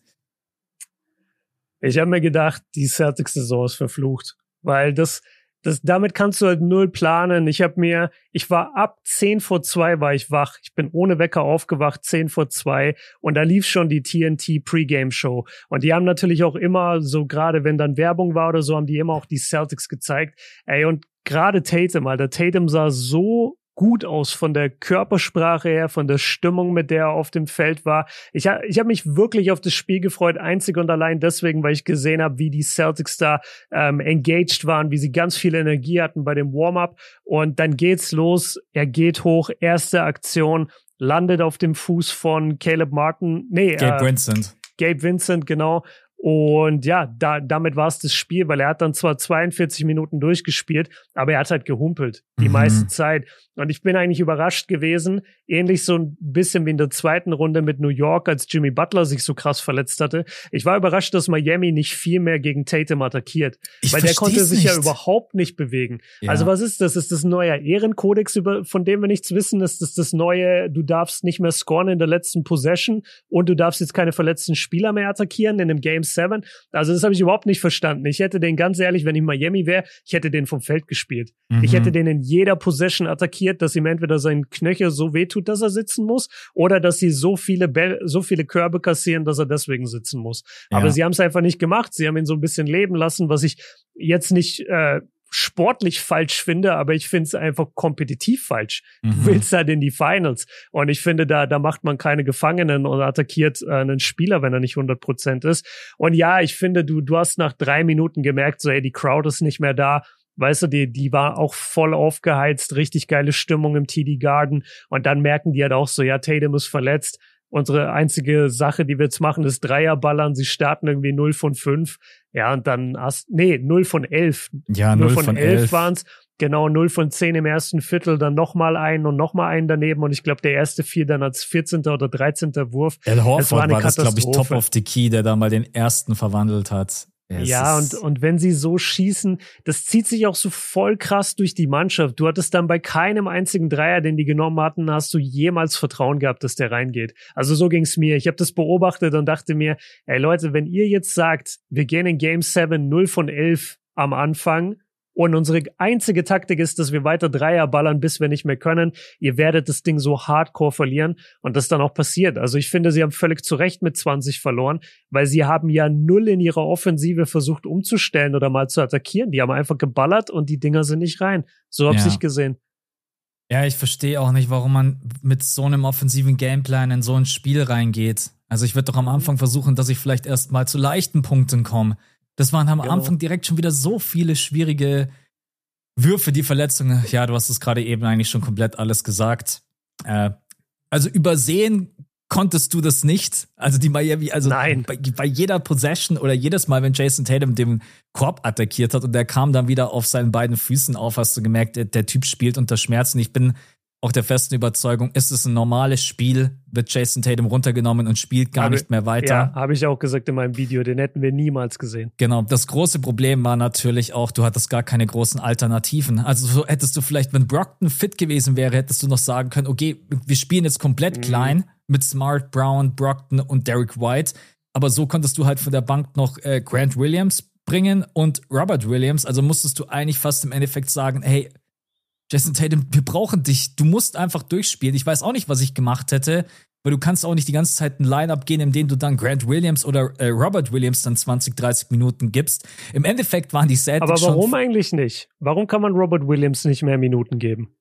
Ich habe mir gedacht, die Celtics-Saison ist verflucht, weil das, das, damit kannst du halt null planen. Ich habe mir, ich war ab 10 vor 2 war ich wach. Ich bin ohne Wecker aufgewacht, 10 vor 2 und da lief schon die TNT Pre-Game Show. Und die haben natürlich auch immer, so gerade wenn dann Werbung war oder so, haben die immer auch die Celtics gezeigt. Ey, und gerade Tatum, Alter, Tatum sah so gut aus von der Körpersprache her, von der Stimmung, mit der er auf dem Feld war. Ich, ich habe mich wirklich auf das Spiel gefreut, einzig und allein deswegen, weil ich gesehen habe, wie die Celtics da ähm, engaged waren, wie sie ganz viel Energie hatten bei dem Warm-up. Und dann geht's los, er geht hoch, erste Aktion, landet auf dem Fuß von Caleb Martin, nee, Gabe äh, Vincent. Gabe Vincent, genau. Und ja, da, damit war es das Spiel, weil er hat dann zwar 42 Minuten durchgespielt, aber er hat halt gehumpelt die mhm. meiste Zeit. Und ich bin eigentlich überrascht gewesen, ähnlich so ein bisschen wie in der zweiten Runde mit New York, als Jimmy Butler sich so krass verletzt hatte. Ich war überrascht, dass Miami nicht viel mehr gegen Tatum attackiert, ich weil der konnte sich nicht. ja überhaupt nicht bewegen. Ja. Also was ist das? Ist das ein neuer Ehrenkodex, über, von dem wir nichts wissen? Ist das das neue, du darfst nicht mehr scoren in der letzten Possession und du darfst jetzt keine verletzten Spieler mehr attackieren in einem Game 7? Also das habe ich überhaupt nicht verstanden. Ich hätte den ganz ehrlich, wenn ich Miami wäre, ich hätte den vom Feld gespielt. Mhm. Ich hätte den in jeder Possession attackiert, dass ihm entweder sein Knöchel so wehtut, dass er sitzen muss, oder dass sie so viele Bälle, so viele Körbe kassieren, dass er deswegen sitzen muss. Ja. Aber sie haben es einfach nicht gemacht. Sie haben ihn so ein bisschen leben lassen, was ich jetzt nicht äh, sportlich falsch finde, aber ich finde es einfach kompetitiv falsch. Mhm. Du willst halt in die Finals. Und ich finde, da, da macht man keine Gefangenen und attackiert äh, einen Spieler, wenn er nicht 100 Prozent ist. Und ja, ich finde, du, du hast nach drei Minuten gemerkt, so, ey, die Crowd ist nicht mehr da. Weißt du, die, die war auch voll aufgeheizt, richtig geile Stimmung im TD Garden. Und dann merken die halt auch so, ja, Tatum ist verletzt. Unsere einzige Sache, die wir jetzt machen, ist Dreierballern. Sie starten irgendwie 0 von 5. Ja, und dann hast, nee, 0 von 11. Ja, 0, 0 von, von 11, 11 waren es. Genau, 0 von 10 im ersten Viertel, dann nochmal einen und nochmal einen daneben. Und ich glaube, der erste fiel dann als 14. oder 13. Wurf. El Horford war, war das, glaube ich, top of the key, der da mal den ersten verwandelt hat. Es ja, und, und wenn sie so schießen, das zieht sich auch so voll krass durch die Mannschaft. Du hattest dann bei keinem einzigen Dreier, den die genommen hatten, hast du jemals Vertrauen gehabt, dass der reingeht. Also so ging's mir. Ich habe das beobachtet und dachte mir, ey Leute, wenn ihr jetzt sagt, wir gehen in Game 7 0 von 11 am Anfang und unsere einzige Taktik ist, dass wir weiter Dreier ballern, bis wir nicht mehr können. Ihr werdet das Ding so hardcore verlieren. Und das dann auch passiert. Also ich finde, sie haben völlig zu Recht mit 20 verloren, weil sie haben ja null in ihrer Offensive versucht umzustellen oder mal zu attackieren. Die haben einfach geballert und die Dinger sind nicht rein. So habe ja. ich gesehen. Ja, ich verstehe auch nicht, warum man mit so einem offensiven Gameplan in so ein Spiel reingeht. Also ich würde doch am Anfang versuchen, dass ich vielleicht erst mal zu leichten Punkten komme. Das waren am genau. Anfang direkt schon wieder so viele schwierige Würfe, die Verletzungen. Ja, du hast es gerade eben eigentlich schon komplett alles gesagt. Äh, also übersehen konntest du das nicht. Also die Miami, also Nein. Bei, bei, jeder Possession oder jedes Mal, wenn Jason Tatum den Korb attackiert hat und der kam dann wieder auf seinen beiden Füßen auf, hast du gemerkt, der, der Typ spielt unter Schmerzen. Ich bin auch der festen Überzeugung, ist es ein normales Spiel, wird Jason Tatum runtergenommen und spielt gar habe, nicht mehr weiter. Ja, habe ich auch gesagt in meinem Video, den hätten wir niemals gesehen. Genau, das große Problem war natürlich auch, du hattest gar keine großen Alternativen. Also so hättest du vielleicht, wenn Brockton fit gewesen wäre, hättest du noch sagen können, okay, wir spielen jetzt komplett mhm. klein mit Smart, Brown, Brockton und Derek White. Aber so konntest du halt von der Bank noch äh, Grant Williams bringen und Robert Williams. Also musstest du eigentlich fast im Endeffekt sagen, hey, Jason Tatum, wir brauchen dich. Du musst einfach durchspielen. Ich weiß auch nicht, was ich gemacht hätte, weil du kannst auch nicht die ganze Zeit ein Line-Up gehen, in dem du dann Grant Williams oder äh, Robert Williams dann 20, 30 Minuten gibst. Im Endeffekt waren die Celtics Aber warum eigentlich nicht? Warum kann man Robert Williams nicht mehr Minuten geben?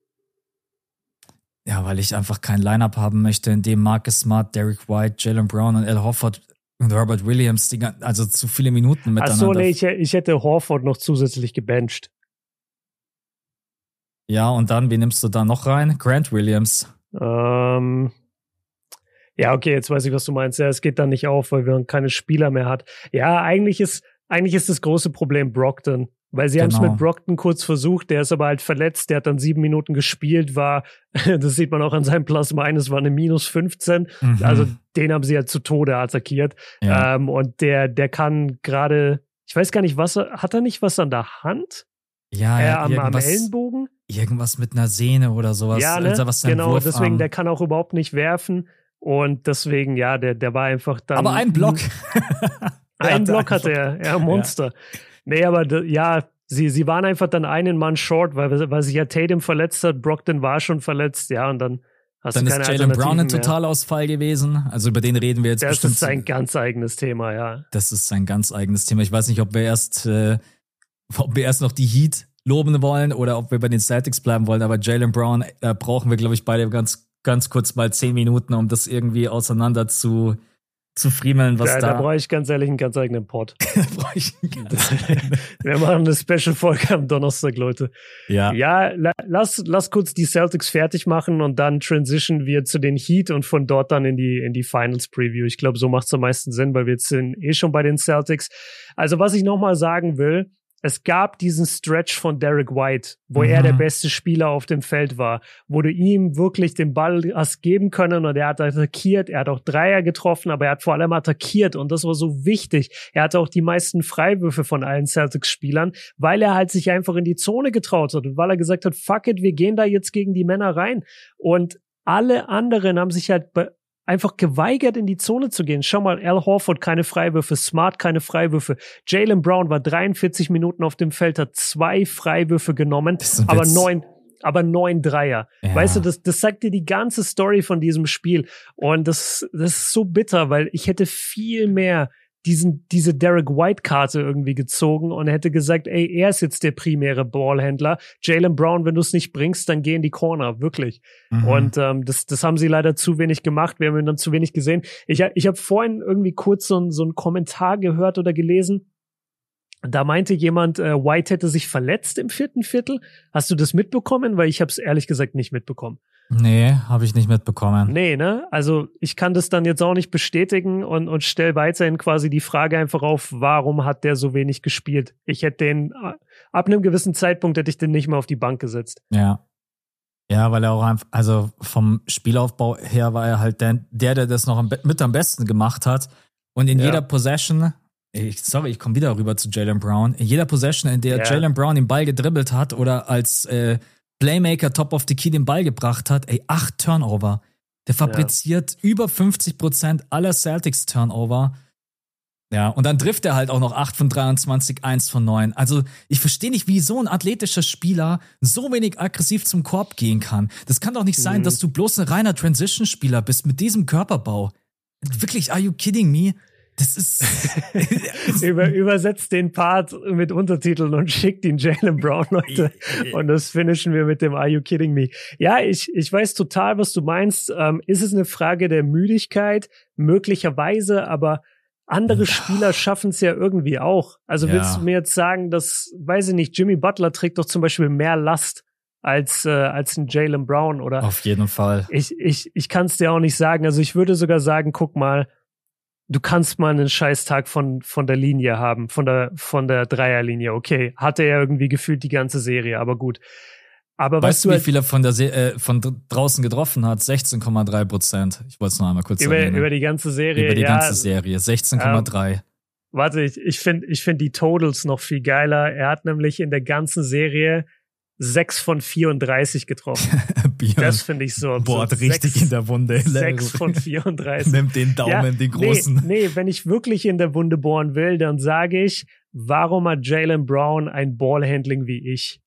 Ja, weil ich einfach kein Line-Up haben möchte, in dem Marcus Smart, Derek White, Jalen Brown und Al Hofford und Robert Williams, die, also zu viele Minuten miteinander. Ach so, nee, ich, ich hätte Horford noch zusätzlich gebencht. Ja, und dann, wie nimmst du da noch rein? Grant Williams. Ähm, ja, okay, jetzt weiß ich, was du meinst. Ja, es geht dann nicht auf, weil wir keine Spieler mehr hat. Ja, eigentlich ist, eigentlich ist das große Problem Brockton. Weil sie genau. haben es mit Brockton kurz versucht, der ist aber halt verletzt, der hat dann sieben Minuten gespielt, war, das sieht man auch an seinem Plasma ein, es war eine minus 15. Mhm. Also den haben sie halt zu Tode attackiert. Ja. Ähm, und der, der kann gerade, ich weiß gar nicht, was hat er nicht was an der Hand? Ja, ja äh, am, am Ellenbogen? Irgendwas mit einer Sehne oder sowas. Ja, ne? also was genau, Wurf deswegen, der kann auch überhaupt nicht werfen. Und deswegen, ja, der, der war einfach dann. Aber ein Block. ein Block hatte er, ja, Monster. Ja. Nee, aber ja, sie, sie waren einfach dann einen Mann short, weil, weil sich ja Tatum verletzt hat, Brockton war schon verletzt, ja, und dann hast dann du keine ist Jalen Brown ein Totalausfall gewesen. Also über den reden wir jetzt das bestimmt. Das ist sein ganz eigenes Thema, ja. Das ist sein ganz eigenes Thema. Ich weiß nicht, ob wir erst, äh, ob wir erst noch die Heat loben wollen oder ob wir bei den Celtics bleiben wollen, aber Jalen Brown äh, brauchen wir, glaube ich, beide ganz, ganz kurz mal zehn Minuten, um das irgendwie auseinander zu zu friemeln, was ja, da. Da brauche ich ganz ehrlich einen ganz eigenen Pod. Wir machen eine Special-Folge am Donnerstag, Leute. Ja. Ja, la lass, lass kurz die Celtics fertig machen und dann transition wir zu den Heat und von dort dann in die, in die Finals-Preview. Ich glaube, so macht es am meisten Sinn, weil wir jetzt sind eh schon bei den Celtics. Also, was ich nochmal sagen will, es gab diesen Stretch von Derek White, wo mhm. er der beste Spieler auf dem Feld war, wo du ihm wirklich den Ball hast geben können und er hat attackiert, er hat auch Dreier getroffen, aber er hat vor allem attackiert und das war so wichtig. Er hatte auch die meisten Freiwürfe von allen Celtics-Spielern, weil er halt sich einfach in die Zone getraut hat und weil er gesagt hat, fuck it, wir gehen da jetzt gegen die Männer rein und alle anderen haben sich halt einfach geweigert, in die Zone zu gehen. Schau mal, Al Horford keine Freiwürfe, Smart keine Freiwürfe. Jalen Brown war 43 Minuten auf dem Feld, hat zwei Freiwürfe genommen, aber neun, aber neun Dreier. Ja. Weißt du, das, das sagt dir die ganze Story von diesem Spiel. Und das, das ist so bitter, weil ich hätte viel mehr diesen, diese Derek White-Karte irgendwie gezogen und hätte gesagt, ey, er ist jetzt der primäre Ballhändler. Jalen Brown, wenn du es nicht bringst, dann geh in die Corner, wirklich. Mhm. Und ähm, das, das haben sie leider zu wenig gemacht. Wir haben ihn dann zu wenig gesehen. Ich, ich habe vorhin irgendwie kurz so, so einen Kommentar gehört oder gelesen. Da meinte jemand, äh, White hätte sich verletzt im vierten Viertel. Hast du das mitbekommen? Weil ich habe es ehrlich gesagt nicht mitbekommen. Nee, habe ich nicht mitbekommen. Nee, ne? Also ich kann das dann jetzt auch nicht bestätigen und, und stell weiterhin quasi die Frage einfach auf, warum hat der so wenig gespielt? Ich hätte den, äh, ab einem gewissen Zeitpunkt hätte ich den nicht mehr auf die Bank gesetzt. Ja. Ja, weil er auch einfach, also vom Spielaufbau her war er halt der, der, der das noch mit am besten gemacht hat. Und in ja. jeder Possession, ich, sorry, ich komme wieder rüber zu Jalen Brown, in jeder Possession, in der ja. Jalen Brown den Ball gedribbelt hat oder als äh, Playmaker Top of the Key den Ball gebracht hat, ey, acht Turnover. Der fabriziert ja. über 50 Prozent aller Celtics Turnover. Ja, und dann trifft er halt auch noch 8 von 23, 1 von 9. Also, ich verstehe nicht, wie so ein athletischer Spieler so wenig aggressiv zum Korb gehen kann. Das kann doch nicht sein, mhm. dass du bloß ein reiner Transition-Spieler bist mit diesem Körperbau. Wirklich, are you kidding me? Das ist. Über, übersetzt den Part mit Untertiteln und schickt ihn Jalen Brown, Leute. und das finishen wir mit dem Are you kidding me? Ja, ich, ich weiß total, was du meinst. Ähm, ist es eine Frage der Müdigkeit? Möglicherweise, aber andere Spieler schaffen es ja irgendwie auch. Also ja. willst du mir jetzt sagen, dass, weiß ich nicht, Jimmy Butler trägt doch zum Beispiel mehr Last als äh, als ein Jalen Brown oder auf jeden Fall. Ich ich ich kann es dir auch nicht sagen. Also ich würde sogar sagen, guck mal, du kannst mal einen Scheißtag von, von der Linie haben, von der, von der Dreierlinie. Okay, hatte er irgendwie gefühlt die ganze Serie, aber gut. Aber weißt du, wie halt viel er von, der Se äh, von draußen getroffen hat? 16,3 Prozent. Ich wollte es noch einmal kurz über, erwähnen. Über die ganze Serie. Über die ja, ganze Serie. 16,3. Ähm, warte, ich, ich finde ich find die Totals noch viel geiler. Er hat nämlich in der ganzen Serie 6 von 34 getroffen. das finde ich so. Boah, so richtig sechs, in der Wunde. 6 von 34. Nimmt den Daumen, ja, den großen. Nee, nee, wenn ich wirklich in der Wunde bohren will, dann sage ich, warum hat Jalen Brown ein Ballhandling wie ich?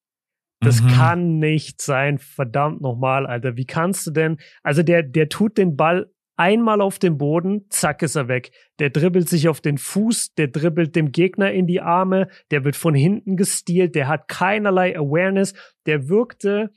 Das mhm. kann nicht sein, verdammt nochmal, Alter. Wie kannst du denn? Also der, der tut den Ball einmal auf dem Boden, zack ist er weg. Der dribbelt sich auf den Fuß, der dribbelt dem Gegner in die Arme, der wird von hinten gestealt, der hat keinerlei Awareness, der wirkte,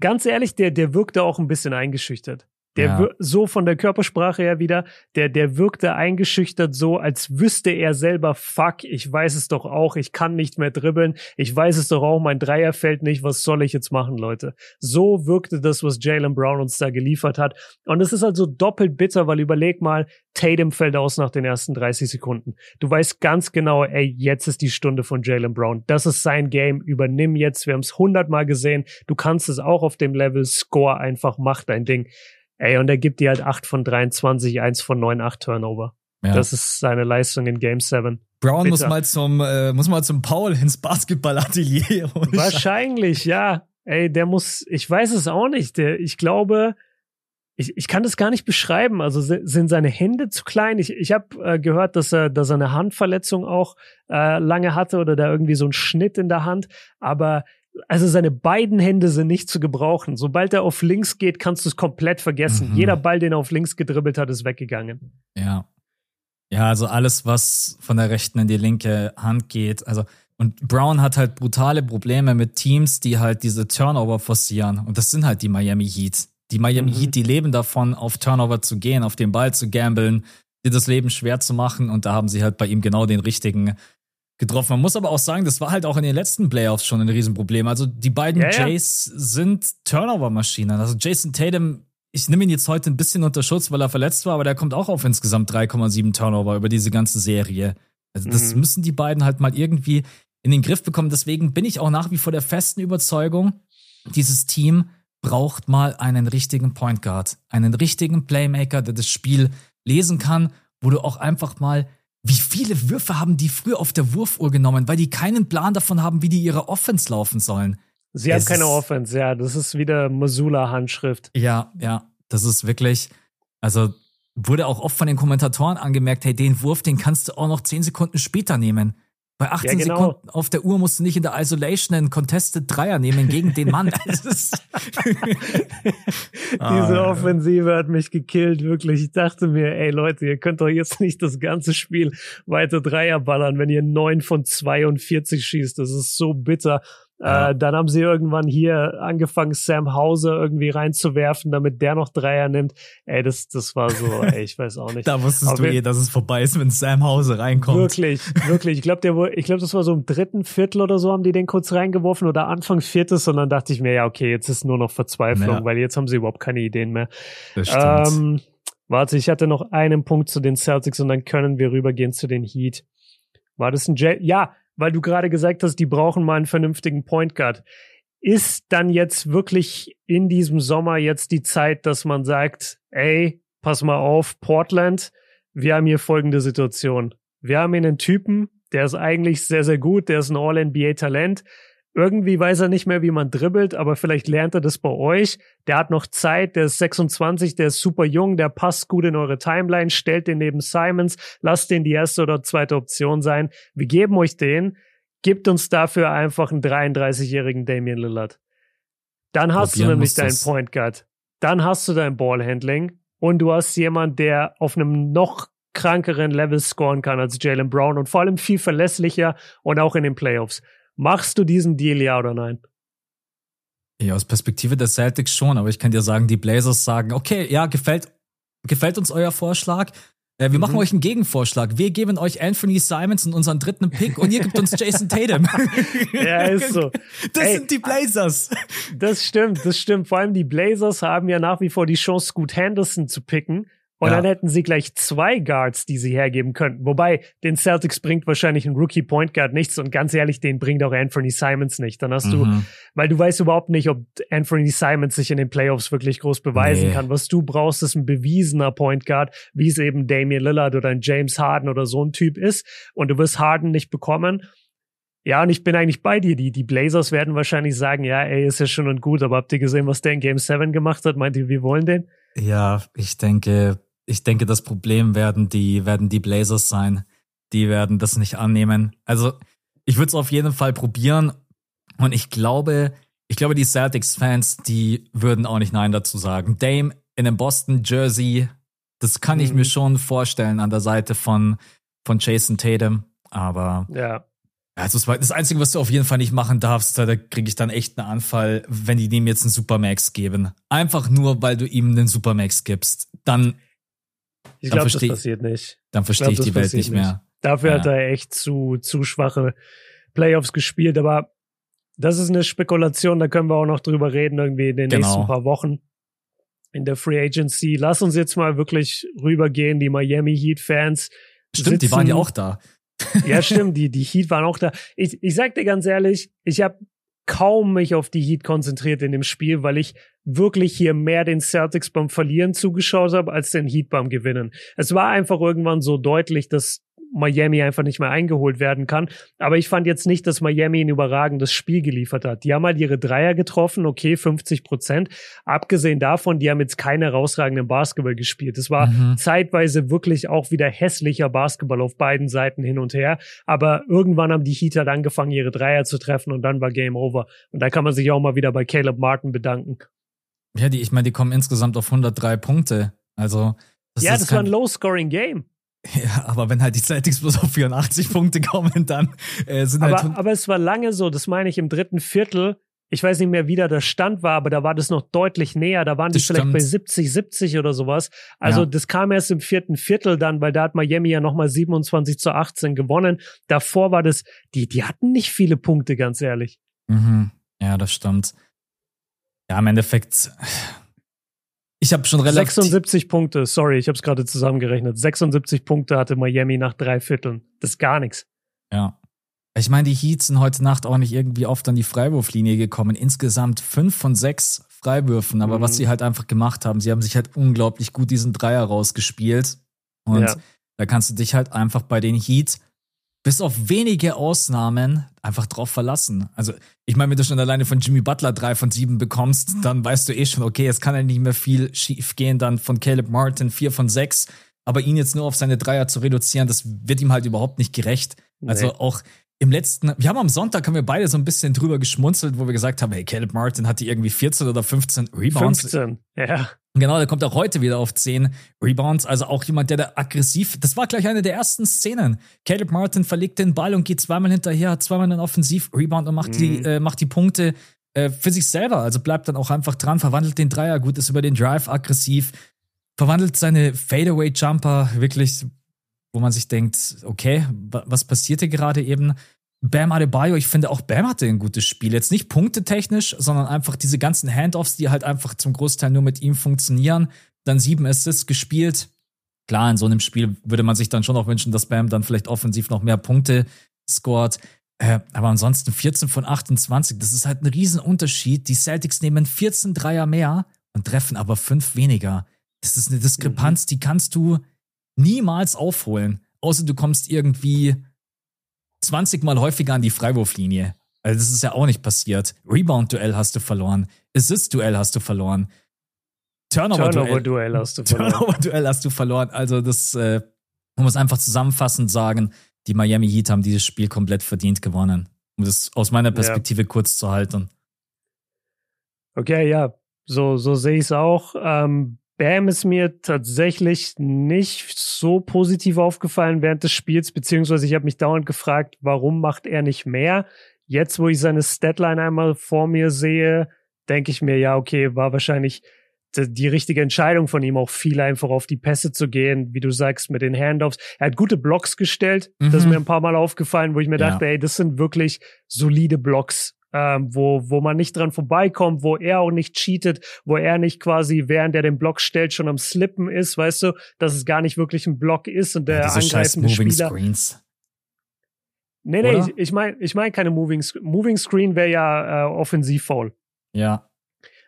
ganz ehrlich, der, der wirkte auch ein bisschen eingeschüchtert. Der Ja. so von der Körpersprache her wieder, der, der wirkte eingeschüchtert so, als wüsste er selber, fuck, ich weiß es doch auch, ich kann nicht mehr dribbeln, ich weiß es doch auch, mein Dreier fällt nicht, was soll ich jetzt machen, Leute? So wirkte das, was Jalen Brown uns da geliefert hat. Und es ist also doppelt bitter, weil überleg mal, Tatum fällt aus nach den ersten 30 Sekunden. Du weißt ganz genau, ey, jetzt ist die Stunde von Jalen Brown. Das ist sein Game. Übernimm jetzt. Wir haben es hundertmal gesehen. Du kannst es auch auf dem Level. Score einfach, mach dein Ding. Ey, und er gibt dir halt 8 von 23, 1 von 9, 8 Turnover. Ja. Das ist seine Leistung in Game 7. Brown muss mal zum, äh, muss mal zum Paul ins Basketballatelier. Wahrscheinlich, ja. Ey, der muss, ich weiß es auch nicht. Der, ich glaube, ich, ich kann das gar nicht beschreiben. Also si- sind seine Hände zu klein? Ich, ich habe äh, gehört, dass er, dass er eine Handverletzung auch äh, lange hatte oder da irgendwie so ein Schnitt in der Hand. Aber also seine beiden Hände sind nicht zu gebrauchen. Sobald er auf links geht, kannst du es komplett vergessen. Mhm. Jeder Ball, den er auf links gedribbelt hat, ist weggegangen. Ja. Ja, also alles, was von der rechten in die linke Hand geht. Also, und Brown hat halt brutale Probleme mit Teams, die halt diese Turnover forcieren. Und das sind halt die Miami Heat. Die Miami Mhm. Heat, die leben davon, auf Turnover zu gehen, auf den Ball zu gambeln, dir das Leben schwer zu machen. Und da haben sie halt bei ihm genau den richtigen getroffen. Man muss aber auch sagen, das war halt auch in den letzten Playoffs schon ein Riesenproblem. Also die beiden Ja, ja. Jays sind Turnover-Maschinen. Also Jason Tatum, ich nehme ihn jetzt heute ein bisschen unter Schutz, weil er verletzt war, aber der kommt auch auf insgesamt 3,7 Turnover über diese ganze Serie. Also das Mhm. müssen die beiden halt mal irgendwie in den Griff bekommen. Deswegen bin ich auch nach wie vor der festen Überzeugung, dieses Team braucht mal einen richtigen Point Guard, einen richtigen Playmaker, der das Spiel lesen kann, wo du auch einfach mal wie viele Würfe haben die früher auf der Wurfuhr genommen, weil die keinen Plan davon haben, wie die ihre Offense laufen sollen. Sie haben Es keine ist- Offense, ja. Das ist wieder Missoula-Handschrift. Ja, ja, das ist wirklich, also wurde auch oft von den Kommentatoren angemerkt, hey, den Wurf, den kannst du auch noch 10 Sekunden später nehmen. Bei 18 Ja, genau. Sekunden auf der Uhr musst du nicht in der Isolation einen Contested Dreier nehmen gegen den Mann. Diese Ah, Offensive hat mich gekillt, wirklich. Ich dachte mir, ey Leute, ihr könnt doch jetzt nicht das ganze Spiel weiter Dreier ballern, wenn ihr 9 von 42 schießt. Das ist so bitter. Ja. Äh, dann haben sie irgendwann hier angefangen, Sam Hauser irgendwie reinzuwerfen, damit der noch Dreier nimmt. Ey, das, das war so, ey, ich weiß auch nicht. Da wusstest Aber du eh, dass es vorbei ist, wenn Sam Hause reinkommt. Wirklich, wirklich. Ich glaube, ich glaube, das war so im dritten Viertel oder so, haben die den kurz reingeworfen oder Anfang viertes und dann dachte ich mir, ja, okay, jetzt ist nur noch Verzweiflung, Ja. weil jetzt haben sie überhaupt keine Ideen mehr. Das stimmt. Ähm, warte, ich hatte noch einen Punkt zu den Celtics und dann können wir rübergehen zu den Heat. War das ein J Ja, weil du gerade gesagt hast, die brauchen mal einen vernünftigen Point Guard. Ist dann jetzt wirklich in diesem Sommer jetzt die Zeit, dass man sagt, ey, pass mal auf, Portland, wir haben hier folgende Situation. Wir haben hier einen Typen, der ist eigentlich sehr, sehr gut, der ist ein All-NBA-Talent. Irgendwie weiß er nicht mehr, wie man dribbelt, aber vielleicht lernt er das bei euch. Der hat noch Zeit, der ist 26, der ist super jung, der passt gut in eure Timeline, stellt den neben Simons, lasst den die erste oder zweite Option sein. Wir geben euch den, gibt uns dafür einfach einen 33-jährigen Damian Lillard. Dann hast Probieren du nämlich deinen. Point Guard. Dann hast du dein Ballhandling und du hast jemand, der auf einem noch krankeren Level scoren kann als Jalen Brown und vor allem viel verlässlicher und auch in den Playoffs. Machst du diesen Deal, ja oder nein? Ja, aus Perspektive der Celtics schon, aber ich kann dir sagen, die Blazers sagen, okay, ja, gefällt, gefällt uns euer Vorschlag. Äh, wir machen Mhm. euch einen Gegenvorschlag. Wir geben euch Anthony Simons und unseren dritten Pick und ihr gebt uns Jason Tatum. Ja, ist so. Das Ey, sind die Blazers. Das stimmt, das stimmt. Vor allem die Blazers haben ja nach wie vor die Chance, Scoot Henderson zu picken. Und Ja. dann hätten sie gleich zwei Guards, die sie hergeben könnten. Wobei, den Celtics bringt wahrscheinlich ein Rookie Point Guard nichts. Und ganz ehrlich, den bringt auch Anthony Simons nicht. Dann hast du, Mhm. weil du weißt überhaupt nicht, ob Anthony Simons sich in den Playoffs wirklich groß beweisen Nee. kann. Was du brauchst, ist ein bewiesener Point Guard, wie es eben Damian Lillard oder ein James Harden oder so ein Typ ist. Und du wirst Harden nicht bekommen. Ja, und ich bin eigentlich bei dir. Die, die Blazers werden wahrscheinlich sagen, ja, ey, ist ja schon und gut, aber habt ihr gesehen, was der in Game 7 gemacht hat? Meint ihr, wir wollen den? Ja, ich denke, ich denke, das Problem werden die, werden die Blazers sein. Die werden das nicht annehmen. Also, ich würde es auf jeden Fall probieren. Und ich glaube, ich glaube, die Celtics-Fans, die würden auch nicht Nein dazu sagen. Dame in einem Boston-Jersey, das kann ich Mhm. mir schon vorstellen an der Seite von, von Jason Tatum. Aber Ja. Also das Einzige, was du auf jeden Fall nicht machen darfst, da kriege ich dann echt einen Anfall, wenn die dem jetzt einen Supermax geben. Einfach nur, weil du ihm einen Supermax gibst. Dann. Ich glaube, das passiert nicht. Dann verstehe ich, ich die Welt nicht mehr. Dafür ja. hat er echt zu, zu schwache Playoffs gespielt, aber das ist eine Spekulation, da können wir auch noch drüber reden, irgendwie in den genau. nächsten paar Wochen in der Free Agency. Lass uns jetzt mal wirklich rübergehen, die Miami Heat Fans. Stimmt, sitzen, die waren ja auch da. ja, stimmt, die, die Heat waren auch da. Ich, ich sag dir ganz ehrlich, ich habe kaum mich auf die Heat konzentriert in dem Spiel, weil ich wirklich hier mehr den Celtics beim Verlieren zugeschaut habe, als den Heat beim Gewinnen. Es war einfach irgendwann so deutlich, dass Miami einfach nicht mehr eingeholt werden kann. Aber ich fand jetzt nicht, dass Miami ein überragendes Spiel geliefert hat. Die haben halt ihre Dreier getroffen, okay, 50 Prozent. Abgesehen davon, die haben jetzt keine herausragenden Basketball gespielt. Es war mhm. zeitweise wirklich auch wieder hässlicher Basketball auf beiden Seiten hin und her. Aber irgendwann haben die Heat halt angefangen, ihre Dreier zu treffen und dann war Game Over. Und da kann man sich auch mal wieder bei Caleb Martin bedanken. Ja, die, ich meine, die kommen insgesamt auf 103 Punkte. Also, das ja, das war ein Low-Scoring-Game. Ja, aber wenn halt die Celtics bloß auf 84 Punkte kommen, dann äh, sind aber, halt. Aber es war lange so, das meine ich im dritten Viertel. Ich weiß nicht mehr, wie da der Stand war, aber da war das noch deutlich näher. Da waren die vielleicht stimmt. bei 70, 70 oder sowas. Also ja. das kam erst im vierten Viertel dann, weil da hat Miami ja nochmal 27 zu 18 gewonnen. Davor war das, die, die hatten nicht viele Punkte, ganz ehrlich. Mhm. Ja, das stimmt. Ja, im Endeffekt, ich habe schon relativ 76 Punkte, sorry, ich habe es gerade zusammengerechnet. 76 Punkte hatte Miami nach drei Vierteln. Das ist gar nichts. Ja. Ich meine, die Heats sind heute Nacht auch nicht irgendwie oft an die Freiwurflinie gekommen. Insgesamt fünf von sechs Freiwürfen. Aber mhm. was sie halt einfach gemacht haben, sie haben sich halt unglaublich gut diesen Dreier rausgespielt. Und ja. da kannst du dich halt einfach bei den Heats bis auf wenige Ausnahmen einfach drauf verlassen. Also, ich meine, wenn du schon alleine von Jimmy Butler drei von sieben bekommst, dann weißt du eh schon, okay, es kann ja nicht mehr viel schief gehen. Dann von Caleb Martin vier von sechs. Aber ihn jetzt nur auf seine Dreier zu reduzieren, das wird ihm halt überhaupt nicht gerecht. Also nee. Also auch im letzten, wir haben am Sonntag, haben wir beide so ein bisschen drüber geschmunzelt, wo wir gesagt haben, hey, Caleb Martin hatte irgendwie 14 oder 15 Rebounds. 15, ja. Genau, der kommt auch heute wieder auf 10 Rebounds. Also auch jemand, der da aggressiv, das war gleich eine der ersten Szenen. Caleb Martin verlegt den Ball und geht zweimal hinterher, hat zweimal einen Offensiv-Rebound und macht, mhm. die, äh, macht die Punkte äh, für sich selber. Also bleibt dann auch einfach dran, verwandelt den Dreier gut, ist über den Drive aggressiv, verwandelt seine Fadeaway-Jumper wirklich, wo man sich denkt, okay, was passierte gerade eben? Bam Adebayo, ich finde auch Bam hatte ein gutes Spiel. Jetzt nicht punktetechnisch, sondern einfach diese ganzen Handoffs, die halt einfach zum Großteil nur mit ihm funktionieren. Dann sieben Assists gespielt. Klar, in so einem Spiel würde man sich dann schon auch wünschen, dass Bam dann vielleicht offensiv noch mehr Punkte scored. Äh, aber ansonsten 14 von 28, das ist halt ein Riesenunterschied. Die Celtics nehmen 14 Dreier mehr und treffen aber fünf weniger. Das ist eine Diskrepanz, mhm. die kannst du niemals aufholen. Außer du kommst irgendwie 20 Mal häufiger an die Freiwurflinie. Also das ist ja auch nicht passiert. Rebound-Duell hast du verloren. Assist-Duell hast du verloren. Turnover-Duell Turnover hast du verloren. Turnover-Duell hast du verloren. Also das, äh, man muss einfach zusammenfassend sagen, die Miami Heat haben dieses Spiel komplett verdient gewonnen. Um das aus meiner Perspektive ja. kurz zu halten. Okay, ja, so, so sehe ich es auch. Ähm, Bam ist mir tatsächlich nicht so positiv aufgefallen während des Spiels, beziehungsweise ich habe mich dauernd gefragt, warum macht er nicht mehr? Jetzt, wo ich seine Statline einmal vor mir sehe, denke ich mir, ja, okay, war wahrscheinlich die richtige Entscheidung von ihm, auch viel einfach auf die Pässe zu gehen, wie du sagst, mit den Handoffs. Er hat gute Blocks gestellt. Mhm. Das ist mhm. mir ein paar Mal aufgefallen, wo ich mir ja. dachte, ey, das sind wirklich solide Blocks ähm, wo, wo man nicht dran vorbeikommt, wo er auch nicht cheatet, wo er nicht quasi, während er den Block stellt, schon am Slippen ist, weißt du, dass es gar nicht wirklich ein Block ist und der ja, angreifende Spieler. Screens. Nee, nee, Oder? ich, ich meine ich mein keine Moving Screen. Moving Screen wäre ja äh, Offensiv-Foul. Ja.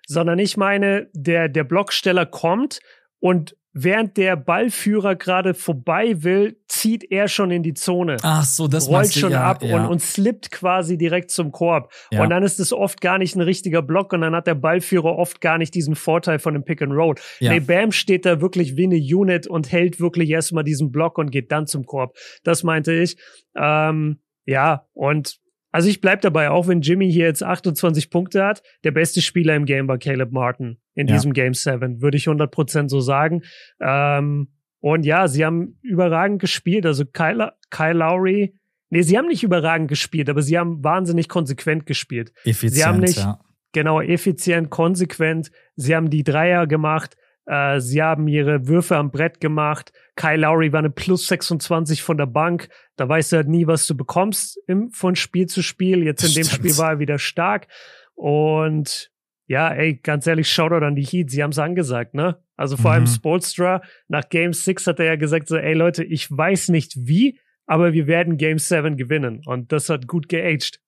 Sondern ich meine, der, der Blocksteller kommt und während der Ballführer gerade vorbei will, zieht er schon in die Zone. Ach so, das rollt schon ja, ab ja. Und, und slippt quasi direkt zum Korb. Ja. Und dann ist es oft gar nicht ein richtiger Block und dann hat der Ballführer oft gar nicht diesen Vorteil von dem Pick and Roll. Ja. Nee, Bam steht da wirklich wie eine Unit und hält wirklich erstmal diesen Block und geht dann zum Korb. Das meinte ich. Ähm, ja, und also ich bleib dabei, auch wenn Jimmy hier jetzt 28 Punkte hat, der beste Spieler im Game war Caleb Martin in ja. diesem Game 7, würde ich 100% so sagen. Ähm, und ja, sie haben überragend gespielt. Also Kyle, Kyle Lowry Nee, sie haben nicht überragend gespielt, aber sie haben wahnsinnig konsequent gespielt. Effizient, sie haben nicht, ja. genau, effizient, konsequent. Sie haben die Dreier gemacht. Äh, sie haben ihre Würfe am Brett gemacht. Kyle Lowry war eine plus 26 von der Bank. Da weißt du halt nie, was du bekommst im, von Spiel zu Spiel. Jetzt in dem Stimmt. Spiel war er wieder stark. Und ja, ey, ganz ehrlich, Shoutout an die Heat. Sie haben es angesagt, ne? Also vor Mhm. allem Spolstra. Nach Game 6 hat er ja gesagt so, ey Leute, ich weiß nicht wie, aber wir werden Game 7 gewinnen. Und das hat gut geaged.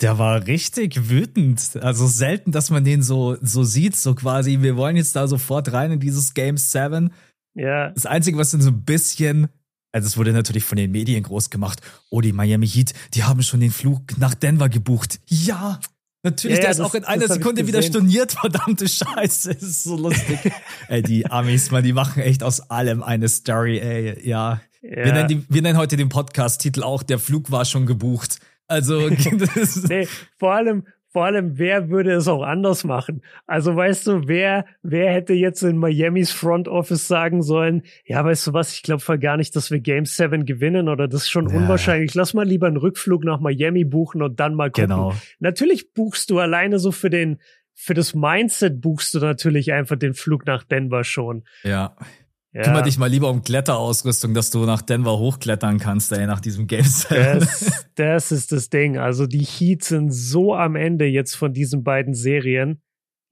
Der war richtig wütend. Also selten, dass man den so, so sieht, so quasi, wir wollen jetzt da sofort rein in dieses Game 7. Ja, Das Einzige, was dann so ein bisschen, also es wurde natürlich von den Medien groß gemacht, oh, die Miami Heat, die haben schon den Flug nach Denver gebucht. Ja, natürlich, Ja, der ja, ist das- auch in einer Sekunde wieder storniert, verdammte Scheiße, das ist so lustig. ey, die Amis, man, die machen echt aus allem eine Story, ey, ja. Wir, ja. nennen die, wir nennen heute den Podcast-Titel auch, der Flug war schon gebucht. Also, Nee, vor allem, vor allem, wer würde es auch anders machen? Also weißt du, wer, wer hätte jetzt in Miamis Front Office sagen sollen, ja, weißt du was, ich glaube voll gar nicht, dass wir Game 7 gewinnen oder das ist schon Ja. unwahrscheinlich. Lass mal lieber einen Rückflug nach Miami buchen und dann mal gucken. genau. Natürlich buchst du alleine so für den, für das Mindset buchst du natürlich einfach den Flug nach Denver schon. Ja. Ja, Kümmer dich mal lieber um Kletterausrüstung, dass du nach Denver hochklettern kannst, ey, nach diesem Game Set. Das, das ist das Ding. Also die Heat sind so am Ende jetzt von diesen beiden Serien.